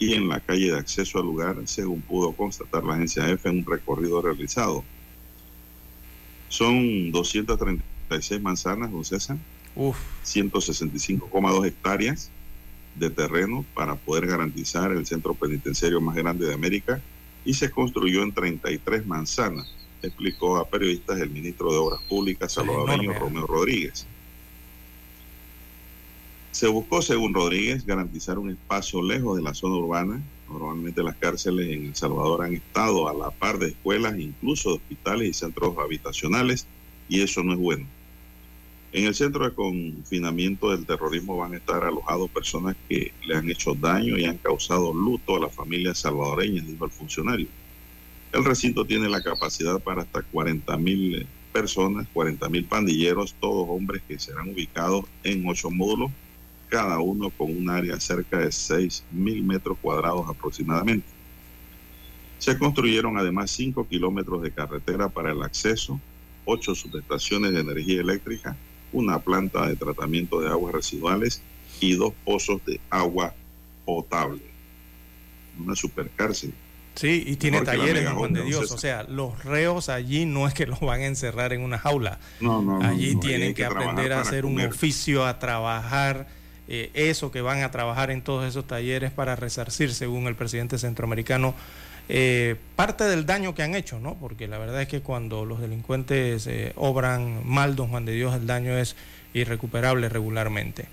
y en la calle de acceso al lugar, según pudo constatar la agencia F en un recorrido realizado. Son 236 manzanas, don César, Uf, 165,2 hectáreas de terreno para poder garantizar el centro penitenciario más grande de América y se construyó en 33 manzanas. explicó a periodistas el ministro de Obras Públicas salvadoreño Romeo Rodríguez. Se buscó, según Rodríguez, garantizar un espacio lejos de la zona urbana. Normalmente las cárceles en El Salvador han estado a la par de escuelas, incluso de hospitales y centros habitacionales, y eso no es bueno. En el centro de confinamiento del terrorismo van a estar alojados personas que le han hecho daño y han causado luto a las familias salvadoreñas, dijo el funcionario. El recinto tiene la capacidad para hasta 40 mil personas, 40 mil pandilleros, todos hombres que serán ubicados en ocho módulos, cada uno con un área cerca de 6 mil metros cuadrados aproximadamente. Se construyeron además 5 kilómetros de carretera para el acceso, ocho subestaciones de energía eléctrica, una planta de tratamiento de aguas residuales y dos pozos de agua potable. Una supercárcel. Sí, y tiene talleres en Juan de Dios. O sea, los reos allí no es que los van a encerrar en una jaula. No, no, allí no, tienen que, que aprender a hacer un oficio, a trabajar. Eh, eso que van a trabajar en todos esos talleres para resarcir, según el presidente centroamericano, eh, parte del daño que han hecho, ¿no? Porque la verdad es que cuando los delincuentes eh, obran mal, don Juan de Dios, el daño es irrecuperable regularmente.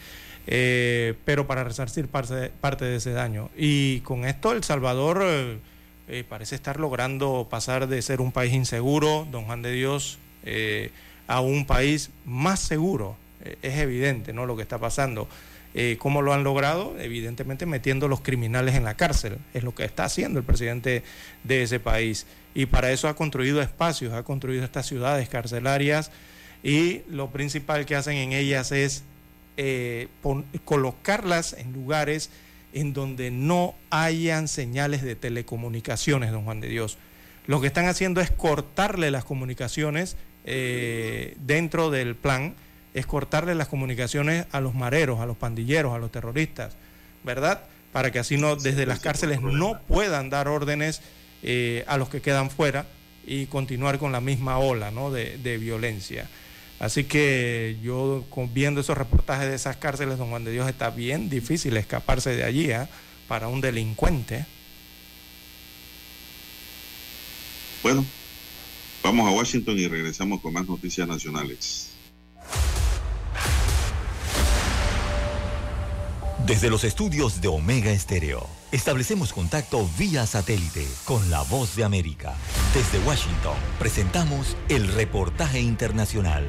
Pero para resarcir parte, parte de ese daño. Y con esto El Salvador parece estar logrando pasar de ser un país inseguro, don Juan de Dios, a un país más seguro. Es evidente, ¿no? Lo que está pasando. Eh, ¿Cómo lo han logrado? Evidentemente metiendo los criminales en la cárcel. Es lo que está haciendo el presidente de ese país. Y para eso ha construido espacios, ha construido estas ciudades carcelarias y lo principal que hacen en ellas es eh, colocarlas en lugares en donde no hayan señales de telecomunicaciones, don Juan de Dios. Lo que están haciendo es cortarle las comunicaciones eh, dentro del plan, es cortarle las comunicaciones a los mareros, a los pandilleros, a los terroristas, ¿verdad? Para que así no, desde las cárceles no puedan dar órdenes eh, a los que quedan fuera y continuar con la misma ola ¿no? de, de violencia. Así que yo viendo esos reportajes de esas cárceles, don Juan de Dios, está bien difícil escaparse de allí ¿ah? para un delincuente. Bueno, vamos a Washington y regresamos con más noticias nacionales. Desde los estudios de Omega Estéreo, establecemos contacto vía satélite con la voz de América. Desde Washington, presentamos el reportaje internacional.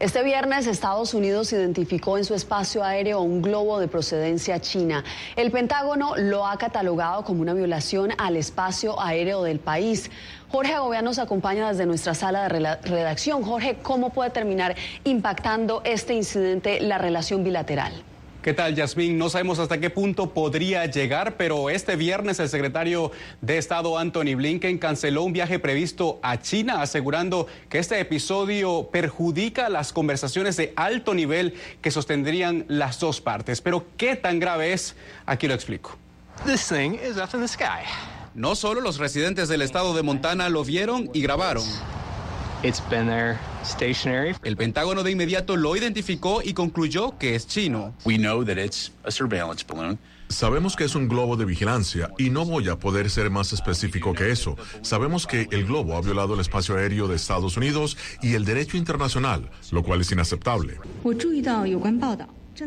Este viernes Estados Unidos identificó en su espacio aéreo un globo de procedencia china. El Pentágono lo ha catalogado como una violación al espacio aéreo del país. Jorge Agobián nos acompaña desde nuestra sala de redacción. Jorge, ¿cómo puede terminar impactando este incidente la relación bilateral? ¿Qué tal, Yasmín? No sabemos hasta qué punto podría llegar, pero este viernes el secretario de Estado Anthony Blinken canceló un viaje previsto a China, asegurando que este episodio perjudica las conversaciones de alto nivel que sostendrían las dos partes. Pero ¿qué tan grave es? Aquí lo explico. This thing is up in the sky. No solo los residentes del estado de Montana lo vieron y grabaron. It's been there stationary. El Pentágono de inmediato lo identificó y concluyó que es chino. We know that it's a surveillance balloon. Sabemos que es un globo de vigilancia y no voy a poder ser más específico que eso. Sabemos que el globo ha violado el espacio aéreo de Estados Unidos y el derecho internacional, lo cual es inaceptable.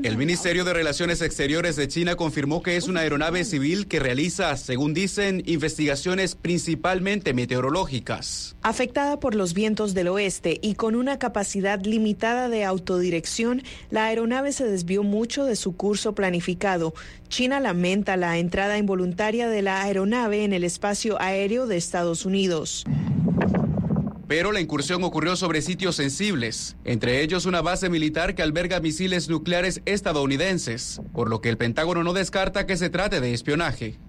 El Ministerio de Relaciones Exteriores de China confirmó que es una aeronave civil que realiza, según dicen, investigaciones principalmente meteorológicas. Afectada por los vientos del oeste y con una capacidad limitada de autodirección, la aeronave se desvió mucho de su curso planificado. China lamenta la entrada involuntaria de la aeronave en el espacio aéreo de Estados Unidos. Pero la incursión ocurrió sobre sitios sensibles, entre ellos una base militar que alberga misiles nucleares estadounidenses, por lo que el Pentágono no descarta que se trate de espionaje.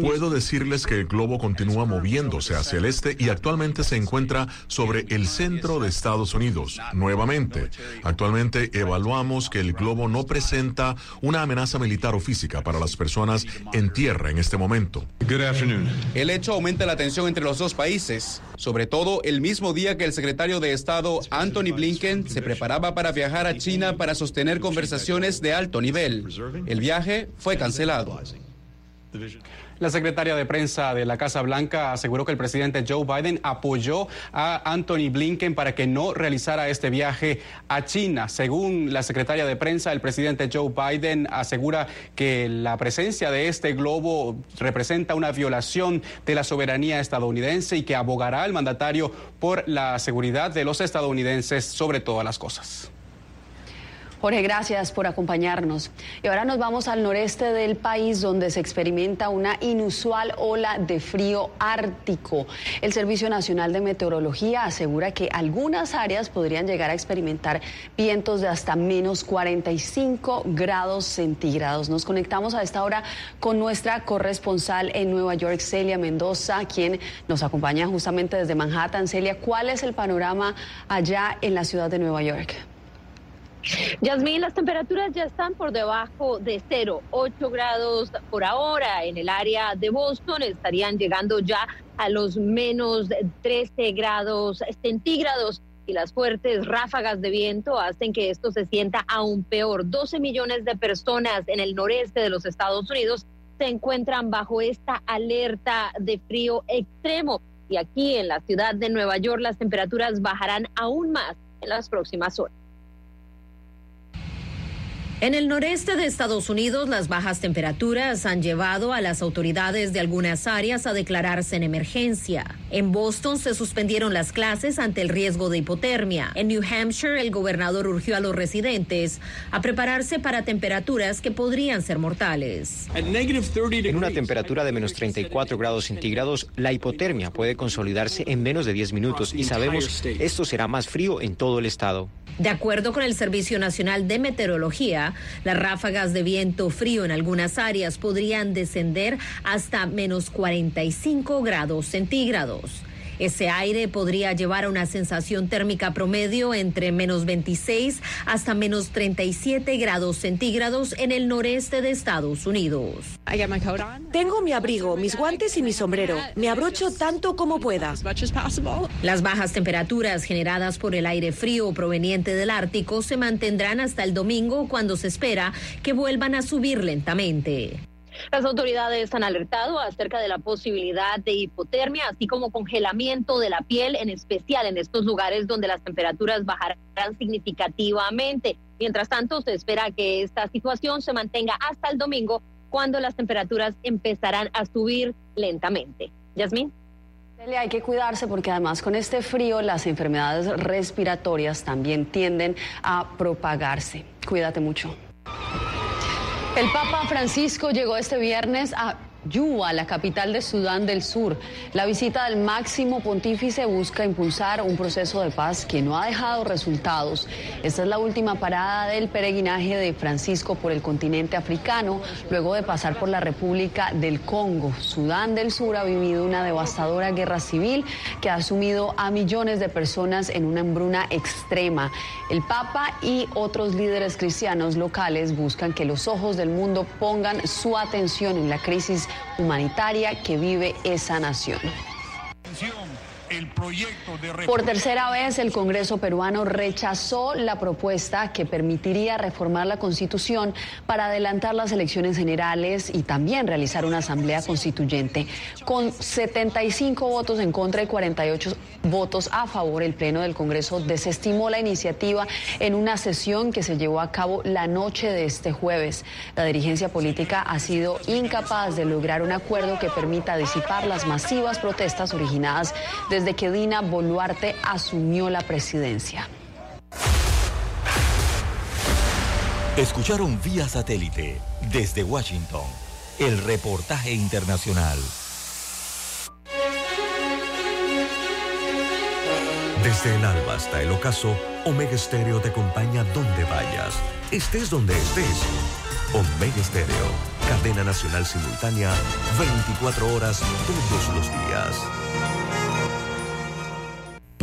Puedo decirles que el globo continúa moviéndose hacia el este y actualmente se encuentra sobre el centro de Estados Unidos. Nuevamente, actualmente evaluamos que el globo no presenta una amenaza militar o física para las personas en tierra en este momento. El hecho aumenta la tensión entre los dos países, sobre todo el mismo día que el secretario de Estado Anthony Blinken se preparaba para viajar a China para sostener conversaciones de alto nivel. El viaje fue cancelado. La secretaria de prensa de la Casa Blanca aseguró que el presidente Joe Biden apoyó a Anthony Blinken para que no realizara este viaje a China. Según la secretaria de prensa, el presidente Joe Biden asegura que la presencia de este globo representa una violación de la soberanía estadounidense y que abogará al mandatario por la seguridad de los estadounidenses sobre todas las cosas. Jorge, gracias por acompañarnos. Y ahora nos vamos al noreste del país donde se experimenta una inusual ola de frío ártico. El Servicio Nacional de Meteorología asegura que algunas áreas podrían llegar a experimentar vientos de hasta menos 45 grados centígrados. Nos conectamos a esta hora con nuestra corresponsal en Nueva York, Celia Mendoza, quien nos acompaña justamente desde Manhattan. Celia, ¿cuál es el panorama allá en la ciudad de Nueva York? Yasmín, las temperaturas ya están por debajo de cero, 8 grados por ahora. En el área de Boston estarían llegando ya a los menos 13 grados centígrados y las fuertes ráfagas de viento hacen que esto se sienta aún peor. 12 millones de personas en el noreste de los Estados Unidos se encuentran bajo esta alerta de frío extremo. Y aquí en la ciudad de Nueva York las temperaturas bajarán aún más en las próximas horas. En el noreste de Estados Unidos, las bajas temperaturas han llevado a las autoridades de algunas áreas a declararse en emergencia. En Boston se suspendieron las clases ante el riesgo de hipotermia. En New Hampshire, el gobernador urgió a los residentes a prepararse para temperaturas que podrían ser mortales. En una temperatura de menos 34 grados centígrados, la hipotermia puede consolidarse en menos de 10 minutos y sabemos esto será más frío en todo el estado. De acuerdo con el Servicio Nacional de Meteorología, las ráfagas de viento frío en algunas áreas podrían descender hasta menos 45 grados centígrados. Ese aire podría llevar a una sensación térmica promedio entre menos 26 hasta menos 37 grados centígrados en el noreste de Estados Unidos. Tengo mi abrigo, mis guantes y mi sombrero. Me abrocho tanto como pueda. Las bajas temperaturas generadas por el aire frío proveniente del Ártico se mantendrán hasta el domingo cuando se espera que vuelvan a subir lentamente. Las autoridades han alertado acerca de la posibilidad de hipotermia, así como congelamiento de la piel, en especial en estos lugares donde las temperaturas bajarán significativamente. Mientras tanto, se espera que esta situación se mantenga hasta el domingo, cuando las temperaturas empezarán a subir lentamente. Yasmín. Hay que cuidarse porque además con este frío las enfermedades respiratorias también tienden a propagarse. Cuídate mucho. El Papa Francisco llegó este viernes a Yuba, la capital de Sudán del Sur. La visita del máximo pontífice busca impulsar un proceso de paz que no ha dejado resultados. Esta es la última parada del peregrinaje de Francisco por el continente africano, luego de pasar por la República del Congo. Sudán del Sur ha vivido una devastadora guerra civil que ha sumido a millones de personas en una hambruna extrema. El Papa y otros líderes cristianos locales buscan que los ojos del mundo pongan su atención en la crisis humanitaria que vive esa nación. Por tercera vez, el Congreso peruano rechazó la propuesta que permitiría reformar la Constitución para adelantar las elecciones generales y también realizar una asamblea constituyente. Con 75 votos en contra y 48 votos a favor, el Pleno del Congreso desestimó la iniciativa en una sesión que se llevó a cabo la noche de este jueves. La dirigencia política ha sido incapaz de lograr un acuerdo que permita disipar las masivas protestas originadas desde que Dina Boluarte asumió la presidencia. Escucharon vía satélite desde Washington el reportaje internacional. Desde el alba hasta el ocaso, Omega Estéreo te acompaña donde vayas, estés donde estés. Omega Estéreo cadena nacional simultánea, 24 horas todos los días.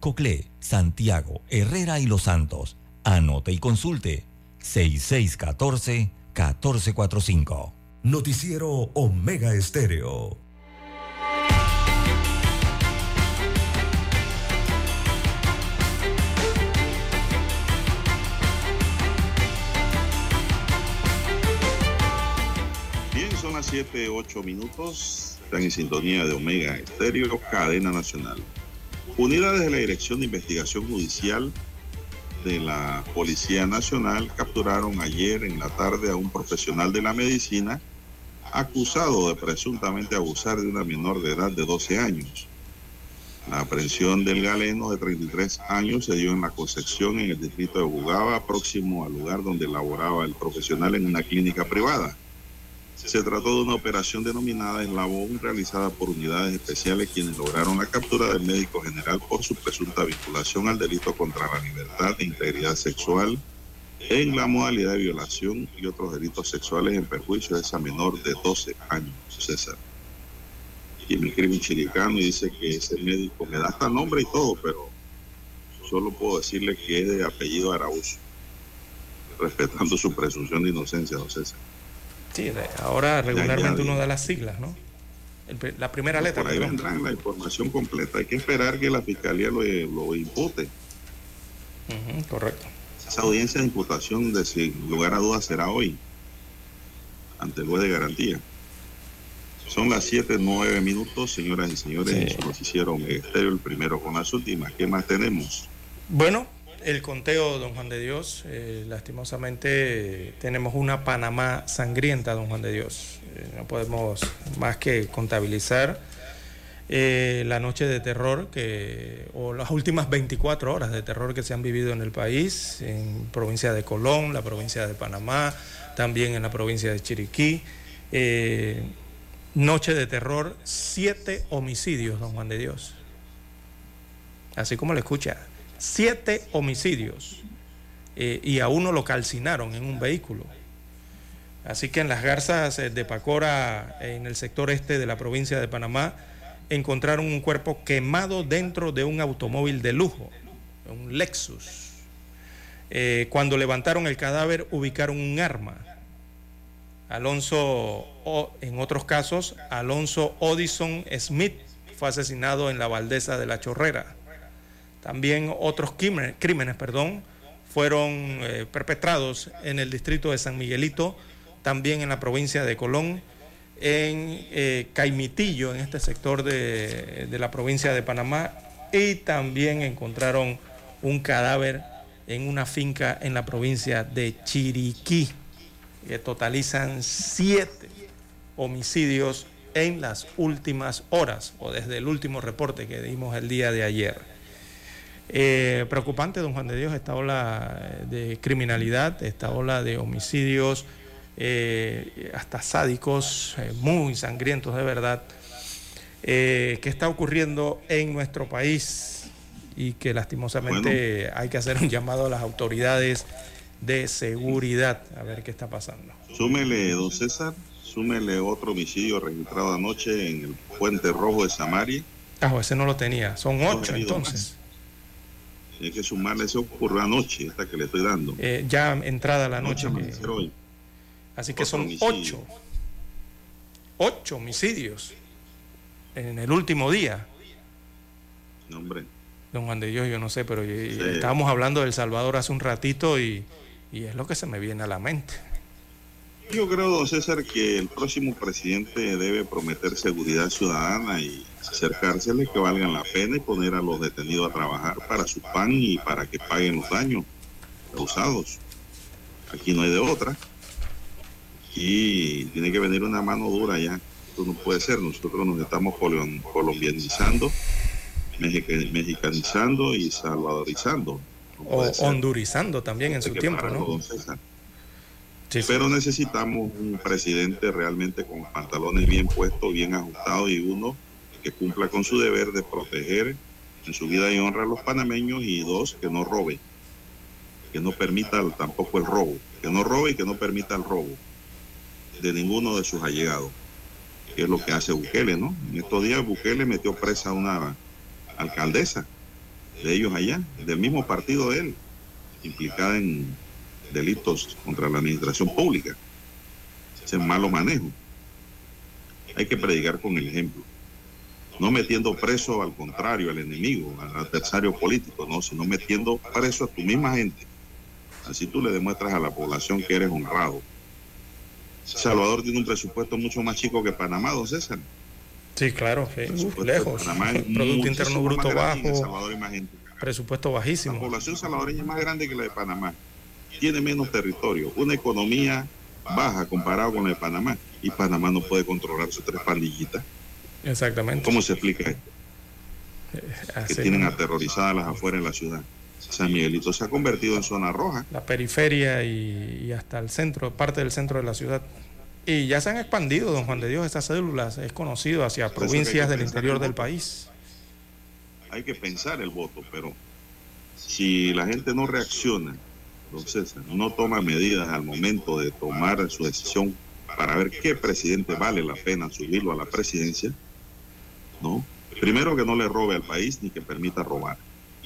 Coclé, Santiago, Herrera y Los Santos. Anote y consulte 6614-1445. Noticiero Omega Estéreo. Bien, son las 7, 8 minutos. Están en sintonía de Omega Estéreo, cadena nacional. Unidades de la Dirección de Investigación Judicial de la Policía Nacional capturaron ayer en la tarde a un profesional de la medicina acusado de presuntamente abusar de una menor de edad de 12 años. La aprehensión del galeno de 33 años se dio en la Concepción, en el distrito de Bugaba, próximo al lugar donde laboraba el profesional en una clínica privada. Se trató de una operación denominada Eslabón realizada por unidades especiales quienes lograron la captura del médico general por su presunta vinculación al delito contra la libertad e integridad sexual en la modalidad de violación y otros delitos sexuales en perjuicio de esa menor de 12 años, César. Y me escribe un y dice que ese médico me da hasta nombre y todo, pero solo puedo decirle que es de apellido Araújo, respetando su presunción de inocencia, don César. Sí, ahora regularmente uno da las siglas, ¿no? la primera letra. Por ahí vendrá la información completa. Hay que esperar que la fiscalía lo, lo impute. correcto. Esa audiencia de imputación, de sin lugar a dudas, será hoy, ante el juez de garantía. Son las 7, 9 minutos, señoras y señores. Nos hicieron estéreo el primero con las últimas. ¿Qué más tenemos? Bueno, el conteo, don Juan de Dios, eh, lastimosamente tenemos una Panamá sangrienta, don Juan de Dios. Eh, no podemos más que contabilizar eh, la noche de terror que, o las últimas 24 horas de terror que se han vivido en el país, en provincia de Colón, la provincia de Panamá, también en la provincia de Chiriquí. noche de terror, siete homicidios, don Juan de Dios. Así como lo escucha, siete homicidios eh, y a uno lo calcinaron en un vehículo. Así que en las garzas eh, de Pacora, en el sector este de la provincia de Panamá, encontraron un cuerpo quemado dentro de un automóvil de lujo, un Lexus. Eh, cuando levantaron el cadáver ubicaron un arma. Alonso, en otros casos, Alonso Odison Smith fue asesinado en la Valdeza de la Chorrera. También otros crímenes, perdón, fueron eh, perpetrados en el distrito de San Miguelito, también en la provincia de Colón, en eh, Caimitillo, en este sector de, de, la provincia de Panamá, y también encontraron un cadáver en una finca en la provincia de Chiriquí, que totalizan siete homicidios en las últimas horas o desde el último reporte que dimos el día de ayer. Eh, preocupante, don Juan de Dios, esta ola de criminalidad, esta ola de homicidios, eh, hasta sádicos, eh, muy sangrientos de verdad, que está ocurriendo en nuestro país y que lastimosamente hay que hacer un llamado a las autoridades de seguridad a ver qué está pasando. Súmele, don César, súmele otro homicidio registrado anoche en el Puente Rojo de Samaria. Ah, ese no lo tenía, son ocho entonces. Tiene que sumarle ese ocurrió anoche, esta que le estoy dando. Eh, ya entrada la noche. Así que son ocho. Ocho homicidios en el último día. hombre. Don Juan de Dios, yo no sé, pero estábamos hablando del Salvador hace un ratito y, y es lo que se me viene a la mente. Yo creo, don César, que el próximo presidente debe prometer seguridad ciudadana y acercárseles que valgan la pena y poner a los detenidos a trabajar para su pan y para que paguen los daños causados. Aquí no hay de otra. Y tiene que venir una mano dura ya. Esto no puede ser. Nosotros nos estamos colombianizando, mexicanizando y salvadorizando. o hondurizando también en su tiempo, ¿no? Pero necesitamos un presidente realmente con pantalones bien puestos, bien ajustados y uno que cumpla con su deber de proteger en su vida y honra a los panameños y dos, que no robe, que no permita tampoco el robo, que no robe y que no permita el robo de ninguno de sus allegados, que es lo que hace Bukele, ¿no? En estos días Bukele metió presa a una alcaldesa de ellos allá, del mismo partido de él, implicada en delitos contra la administración pública. Ese malo manejo. Hay que predicar con el ejemplo. No metiendo preso al contrario, al enemigo, al adversario político, no, sino metiendo preso a tu misma gente. Así tú le demuestras a la población que eres honrado. Salvador tiene un presupuesto mucho más chico que Panamá, don César. Sí, claro, lejos. Producto Interno Bruto bajo. Presupuesto bajísimo. La población salvadoreña es más grande que la de Panamá tiene menos territorio, una economía baja comparado con la de Panamá, y Panamá no puede controlar sus tres pandillitas. Exactamente. ¿Cómo se explica esto? Eh, que tienen aterrorizadas las afueras de la ciudad. San Miguelito se ha convertido en zona roja. La periferia y, hasta el centro, parte del centro de la ciudad. Y ya se han expandido, don Juan de Dios, estas células, es conocido hacia provincias del interior del país. Hay que pensar el voto, pero si la gente no reacciona entonces, no toma medidas al momento de tomar su decisión para ver qué presidente vale la pena subirlo a la presidencia, ¿no? Primero que no le robe al país ni que permita robar.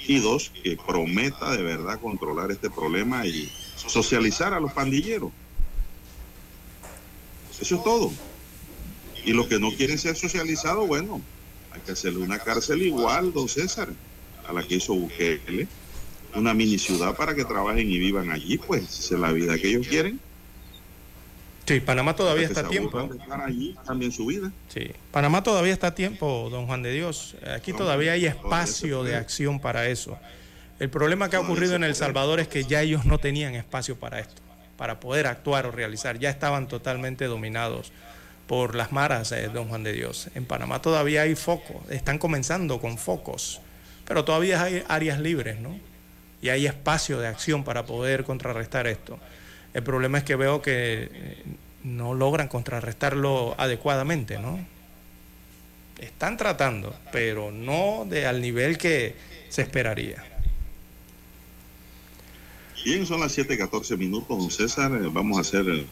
Y dos, que prometa de verdad controlar este problema y socializar a los pandilleros. Eso es todo. Y los que no quieren ser socializados, bueno, hay que hacerle una cárcel igual, don César, a la que hizo Bukele una mini ciudad para que trabajen y vivan allí, pues esa es la vida que ellos quieren. Sí, Panamá todavía está a tiempo. allí, también su vida. Sí, Panamá todavía está a tiempo, don Juan de Dios. Aquí todavía hay espacio de acción para eso. El problema que ha ocurrido en El Salvador es que ya ellos no tenían espacio para esto, para poder actuar o realizar. Ya estaban totalmente dominados por las maras, de don Juan de Dios. En Panamá todavía hay focos, están comenzando con focos, pero todavía hay áreas libres, ¿no? y hay espacio de acción para poder contrarrestar esto. El problema es que veo que eh, no logran contrarrestarlo adecuadamente, ¿no? Están tratando, pero no de al nivel que se esperaría. Bien, son las 7:14 minutos, don César. Eh, vamos a hacer eh,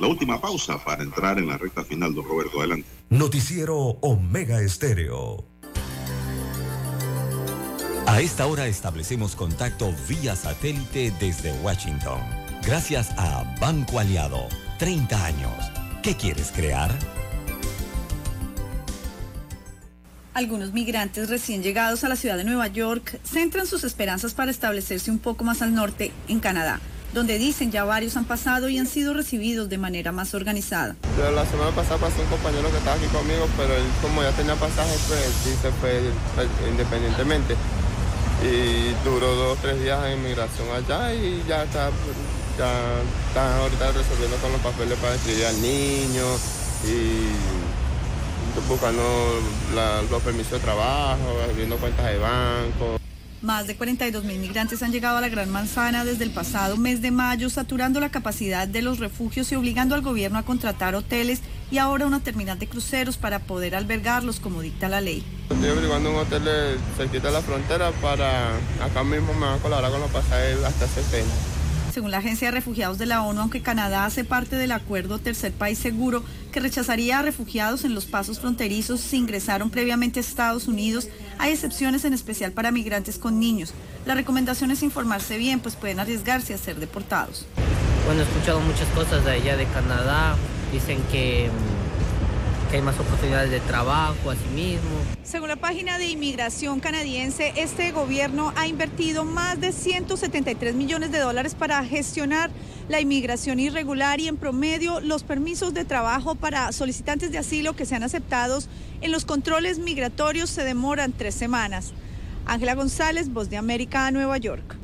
la última pausa para entrar en la recta final, don Roberto. Adelante. Noticiero Omega Estéreo. A esta hora establecemos contacto vía satélite desde Washington. Gracias a Banco Aliado. 30 años. ¿Qué quieres crear? Algunos migrantes recién llegados a la ciudad de Nueva York centran sus esperanzas para establecerse un poco más al norte, en Canadá, donde dicen ya varios han pasado y han sido recibidos de manera más organizada. La semana pasada pasó un compañero que estaba aquí conmigo, pero él como ya tenía pasaje, pues sí se fue independientemente y duró dos o tres días en inmigración allá y ya está, están ahorita resolviendo con los papeles para escribir al niño y buscando los permisos de trabajo, viendo cuentas de banco. Más de 42 mil migrantes han llegado a la Gran Manzana desde el pasado mes de mayo, saturando la capacidad de los refugios y obligando al gobierno a contratar hoteles y ahora una terminal de cruceros para poder albergarlos como dicta la ley. Estoy averiguando un hotel cerquita de la frontera para acá mismo me van a colaborar con los pasajes hasta 70. Según la Agencia de Refugiados de la ONU, aunque Canadá hace parte del acuerdo Tercer País Seguro, que rechazaría a refugiados en los pasos fronterizos si ingresaron previamente a Estados Unidos, hay excepciones en especial para migrantes con niños. La recomendación es informarse bien, pues pueden arriesgarse a ser deportados. Bueno, he escuchado muchas cosas de allá de Canadá. Dicen que hay más oportunidades de trabajo, así mismo. Según la página de inmigración canadiense, este gobierno ha invertido más de 173 millones de dólares para gestionar la inmigración irregular y en promedio los permisos de trabajo para solicitantes de asilo que sean aceptados en los controles migratorios se demoran tres semanas. Ángela González, Voz de América, Nueva York.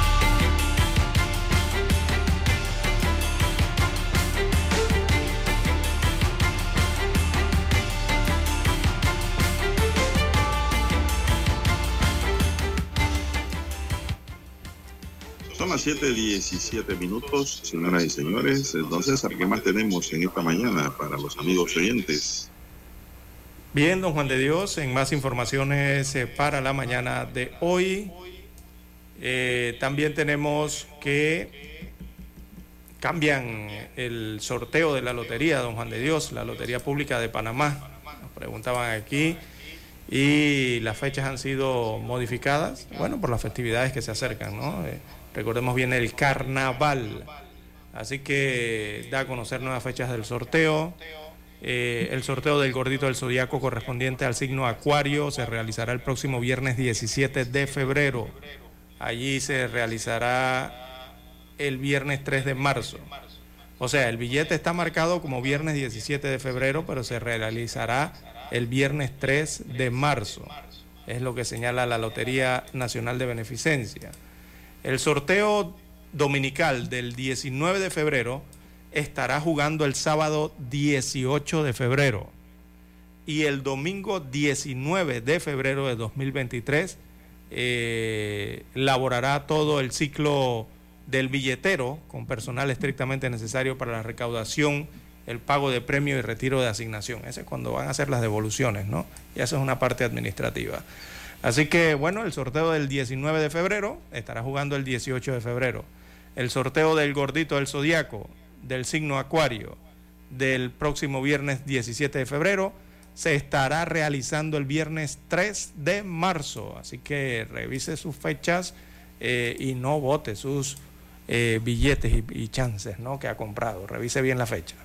Son las 7:17 minutos, señoras y señores. Entonces, ¿qué más tenemos en esta mañana para los amigos oyentes? Bien, don Juan de Dios, en más informaciones eh, para la mañana de hoy. Eh, también tenemos que cambian el sorteo de la lotería, don Juan de Dios, la Lotería Pública de Panamá. Nos preguntaban aquí y las fechas han sido modificadas, bueno, por las festividades que se acercan, ¿no? Eh, recordemos bien el carnaval. Así que da a conocer nuevas fechas del sorteo. Eh, el sorteo del gordito del zodiaco correspondiente al signo Acuario se realizará el próximo viernes 17 de febrero. Allí se realizará el viernes 3 de marzo. O sea, el billete está marcado como viernes 17 de febrero, pero se realizará el viernes 3 de marzo. Es lo que señala la Lotería Nacional de Beneficencia. El sorteo dominical del 19 de febrero estará jugando el sábado 18 de febrero y el domingo 19 de febrero de 2023 eh, laborará todo el ciclo del billetero con personal estrictamente necesario para la recaudación, el pago de premio y retiro de asignación. Ese es cuando van a hacer las devoluciones, ¿no? Y esa es una parte administrativa. Así que, bueno, el sorteo del 19 de febrero estará jugando el 18 de febrero. El sorteo del gordito del zodiaco del signo Acuario del próximo viernes 17 de febrero se estará realizando el viernes 3 de marzo. Así que revise sus fechas eh, y no vote sus eh, billetes y, y, chances ¿no? que ha comprado. Revise bien la fecha.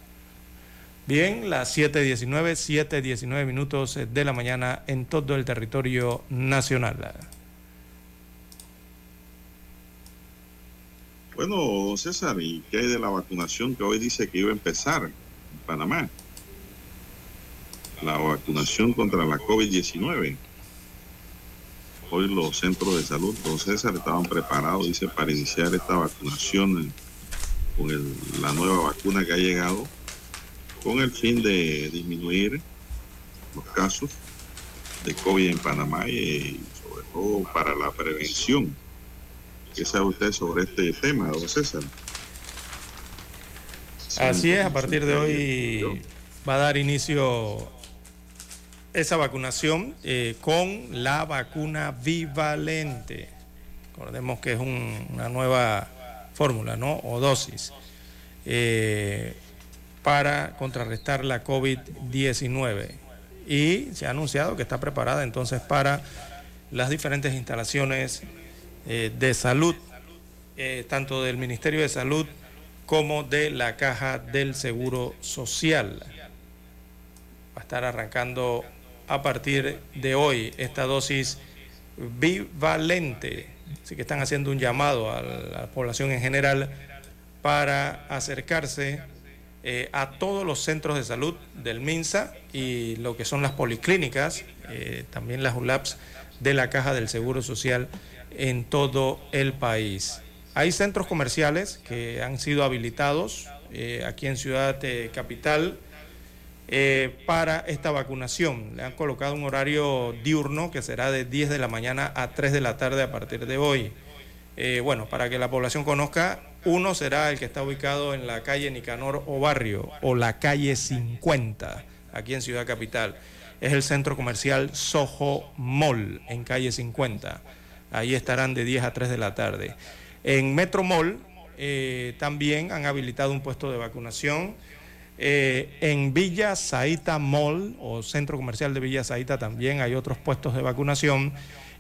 Bien, las 7.19, 7.19 minutos de la mañana en todo el territorio nacional. Bueno, César, ¿y qué hay de la vacunación que hoy dice que iba a empezar en Panamá? La vacunación contra la COVID-19. Hoy los centros de salud, don César, estaban preparados, dice, para iniciar esta vacunación con el, la nueva vacuna que ha llegado, con el fin de disminuir los casos de COVID en Panamá y sobre todo para la prevención ¿Qué sabe usted sobre este tema, don César? Así es, a partir de hoy va a dar inicio esa vacunación eh, con la vacuna bivalente. Recordemos que es un, una nueva fórmula, ¿no? O dosis eh, para contrarrestar la COVID-19. Y se ha anunciado que está preparada entonces para las diferentes instalaciones eh, de salud, eh, tanto del Ministerio de Salud como de la Caja del Seguro Social. Va a estar arrancando a partir de hoy esta dosis bivalente. Así que están haciendo un llamado a la población en general para acercarse eh, a todos los centros de salud del MINSA y lo que son las policlínicas, eh, también las ULAPS de la Caja del Seguro Social en todo el país. Hay centros comerciales que han sido habilitados eh, aquí en Ciudad Capital para esta vacunación. Le han colocado un horario diurno que será de 10 de la mañana a 3 de la tarde a partir de hoy. Eh, bueno, para que la población conozca, uno será el que está ubicado en la calle Nicanor o Barrio o la calle 50, aquí en Ciudad Capital. Es el centro comercial Soho Mall, en calle 50. Ahí estarán de 10 a 3 de la tarde. En Metro Mall eh, también han habilitado un puesto de vacunación. Eh, en Villa Saita Mall o Centro Comercial de Villa Saita también hay otros puestos de vacunación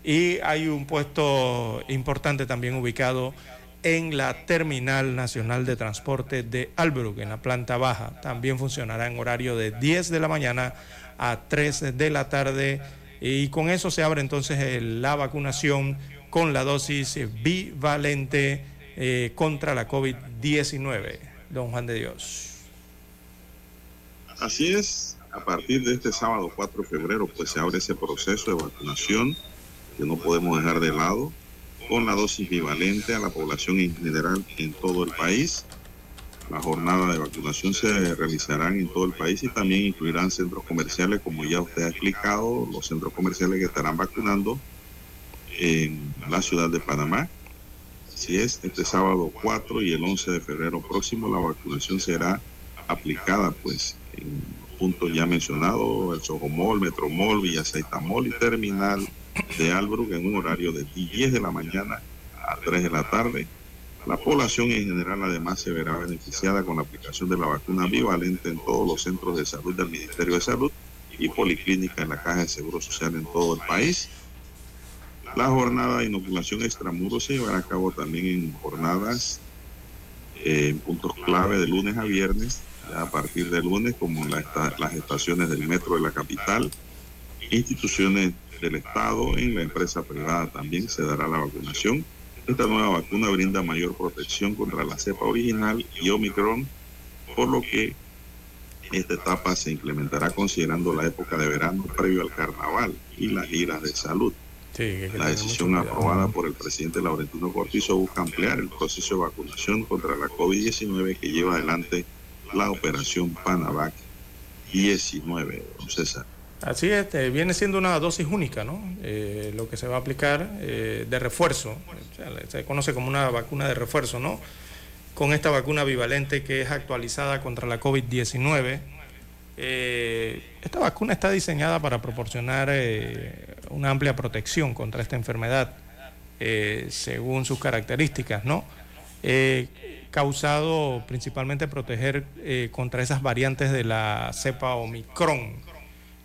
y hay un puesto importante también ubicado en la Terminal Nacional de Transporte de Albrook, en la planta baja. También funcionará en horario de 10 de la mañana a 3 de la tarde y con eso se abre entonces la vacunación con la dosis bivalente eh, contra la COVID-19. Don Juan de Dios. Así es, a partir de este sábado 4 de febrero pues se abre ese proceso de vacunación que no podemos dejar de lado con la dosis bivalente a la población en general en todo el país. La jornada de vacunación se realizarán en todo el país y también incluirán centros comerciales, como ya usted ha explicado, los centros comerciales que estarán vacunando en la ciudad de Panamá. Si es este sábado 4 y el 11 de febrero próximo, la vacunación será aplicada pues en puntos ya mencionados, el Sojomol, Metromol, Villa Mall y Terminal de Albrook en un horario de 10 de la mañana a 3 de la tarde. La población en general además se verá beneficiada con la aplicación de la vacuna bivalente en todos los centros de salud del Ministerio de Salud y policlínica en la Caja de Seguro Social en todo el país. La jornada de inoculación extramuros se llevará a cabo también en jornadas eh, en puntos clave de lunes a viernes, a partir de lunes, como las estaciones del metro de la capital, instituciones del Estado, en la empresa privada también se dará la vacunación. Esta nueva vacuna brinda mayor protección contra la cepa original y Omicron, por lo que esta etapa se implementará considerando la época de verano previo al carnaval y las giras de salud. la decisión aprobada por el presidente Laurentino Cortizo busca ampliar el proceso de vacunación contra la COVID-19 que lleva adelante la operación Panavac 19, don César. Así es, este, viene siendo una dosis única, ¿no? Eh, lo que se va a aplicar eh, de refuerzo, se conoce como una vacuna de refuerzo, ¿no? Con esta vacuna bivalente que es actualizada contra la COVID-19. Eh, esta vacuna está diseñada para proporcionar una amplia protección contra esta enfermedad, según sus características, ¿no? causado principalmente proteger contra esas variantes de la cepa Omicron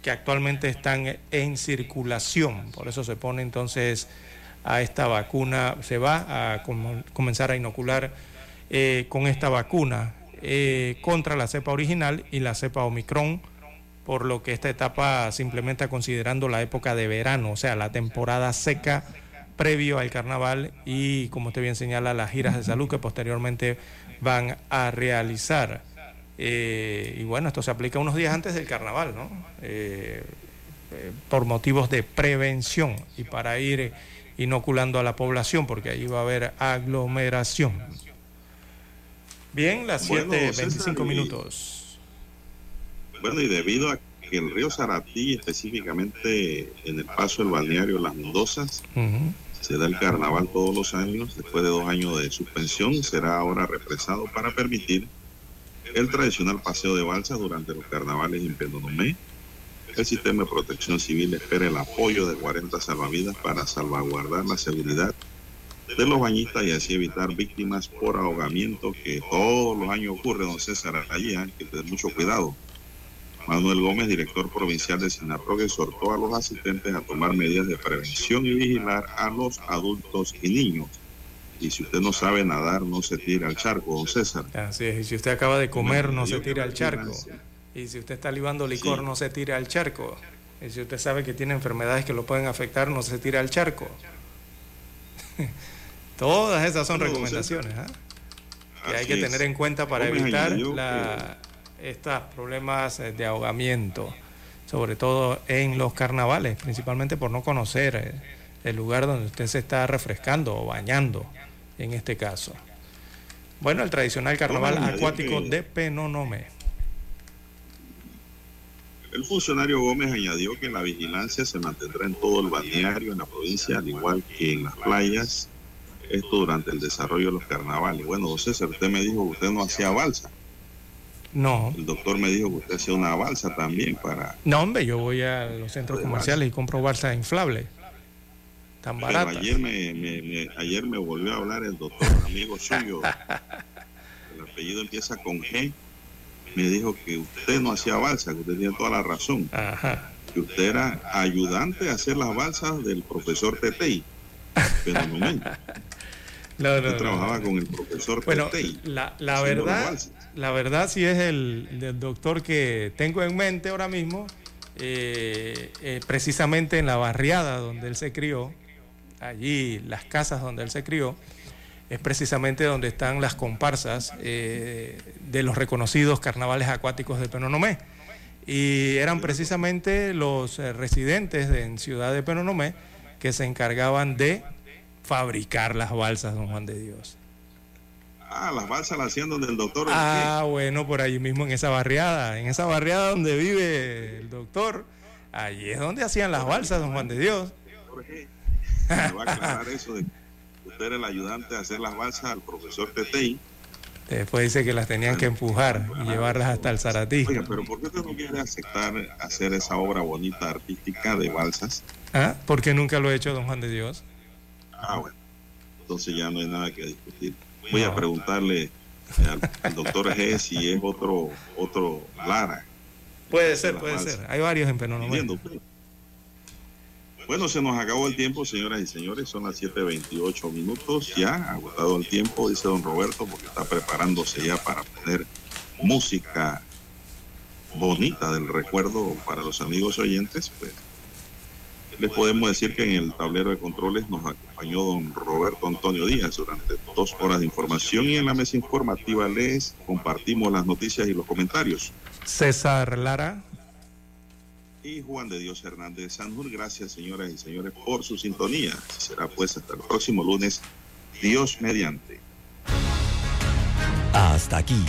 que actualmente están en circulación. Por eso se pone entonces a esta vacuna, se va a comenzar a inocular eh, con esta vacuna eh, contra la cepa original y la cepa Omicron, por lo que esta etapa simplemente considerando la época de verano, o sea, la temporada seca previo al carnaval y, como usted bien señala, las giras de salud que posteriormente van a realizar. Eh, y bueno, esto se aplica unos días antes del carnaval, ¿no? Eh, eh, por motivos de prevención y para ir inoculando a la población, porque allí va a haber aglomeración. Bien, las 7.25 minutos. Bueno, y debido a que el río Saratí, específicamente en el paso del balneario Las Mendozas, se da el carnaval todos los años, después de dos años de suspensión, será ahora represado para permitir el tradicional paseo de balsa durante los carnavales en Penonomé. El sistema de protección civil espera el apoyo de 40 salvavidas para salvaguardar la seguridad de los bañistas y así evitar víctimas por ahogamiento que todos los años ocurre, don César, allí hay que tener mucho cuidado. Manuel Gómez, director provincial de Sinaprog, exhortó a los asistentes a tomar medidas de prevención y vigilar a los adultos y niños y si usted no sabe nadar, no se tira al charco, don César. Así es, y si usted acaba de comer, no se tira al charco. Y si usted está libando licor, no se tira al charco. Y si usted sabe que tiene enfermedades que lo pueden afectar, no se tira al charco. Todas esas son recomendaciones ¿ah? que hay que tener en cuenta para evitar estos problemas eh, de ahogamiento, sobre todo en los carnavales, principalmente por no conocer eh, el lugar donde usted se está refrescando o bañando en este caso. Bueno, el tradicional carnaval acuático de Penonome. El funcionario Gómez añadió que la vigilancia se mantendrá en todo el balneario en la provincia, al igual que en las playas, esto durante el desarrollo de los carnavales. Bueno, César, usted me dijo que usted no hacía balsa. No. El doctor me dijo que usted hacía una balsa también para... No, hombre, yo voy a los centros comerciales y compro balsa inflable tan barata. ayer me, ayer me volvió a hablar el doctor amigo suyo, el apellido empieza con G, me dijo que usted no hacía balsa, que usted tiene toda la razón. Que usted era ayudante a hacer las balsas del profesor Tetei. No, trabajaba con el profesor Bueno, la, la verdad, la verdad sí es el, doctor que tengo en mente ahora mismo, eh, eh, precisamente en la barriada donde él se crió, allí las casas donde él se crió, es precisamente donde están las comparsas eh, de los reconocidos carnavales acuáticos de Penonomé. Y eran precisamente los eh, residentes en Ciudad de Penonomé que se encargaban de fabricar las balsas, don Juan de Dios. Ah, las balsas las hacían donde el doctor. Ah, bueno, por allí mismo en esa barriada, en esa barriada donde vive el doctor, allí es donde hacían las balsas, don Juan de Dios. Me va a aclarar eso de usted era el ayudante de hacer las balsas al profesor Tetei. Después dice que las tenían que empujar y llevarlas hasta el Zaratí. Oiga, pero ¿por qué usted no quiere aceptar hacer esa obra bonita artística de balsas? ¿Ah? Porque nunca lo ha hecho don Juan de Dios. Ah, bueno. Entonces ya no hay nada que discutir. Voy a preguntarle al, doctor G si es otro, otro Lara. Puede ser, puede ser. Hay varios en Penonomé. Bueno, se nos acabó el tiempo, señoras y señores. Son las 7.28 minutos. Ya agotado el tiempo, dice don Roberto, porque está preparándose ya para poner música bonita del recuerdo para los amigos oyentes. Pues les podemos decir que en el tablero de controles nos acompañó don Roberto Antonio Díaz durante dos horas de información y en la mesa informativa les compartimos las noticias y los comentarios. César Lara y Juan de Dios Hernández Sanjur. Gracias, señoras y señores, por su sintonía. Será pues hasta el próximo lunes, Dios mediante. Hasta aquí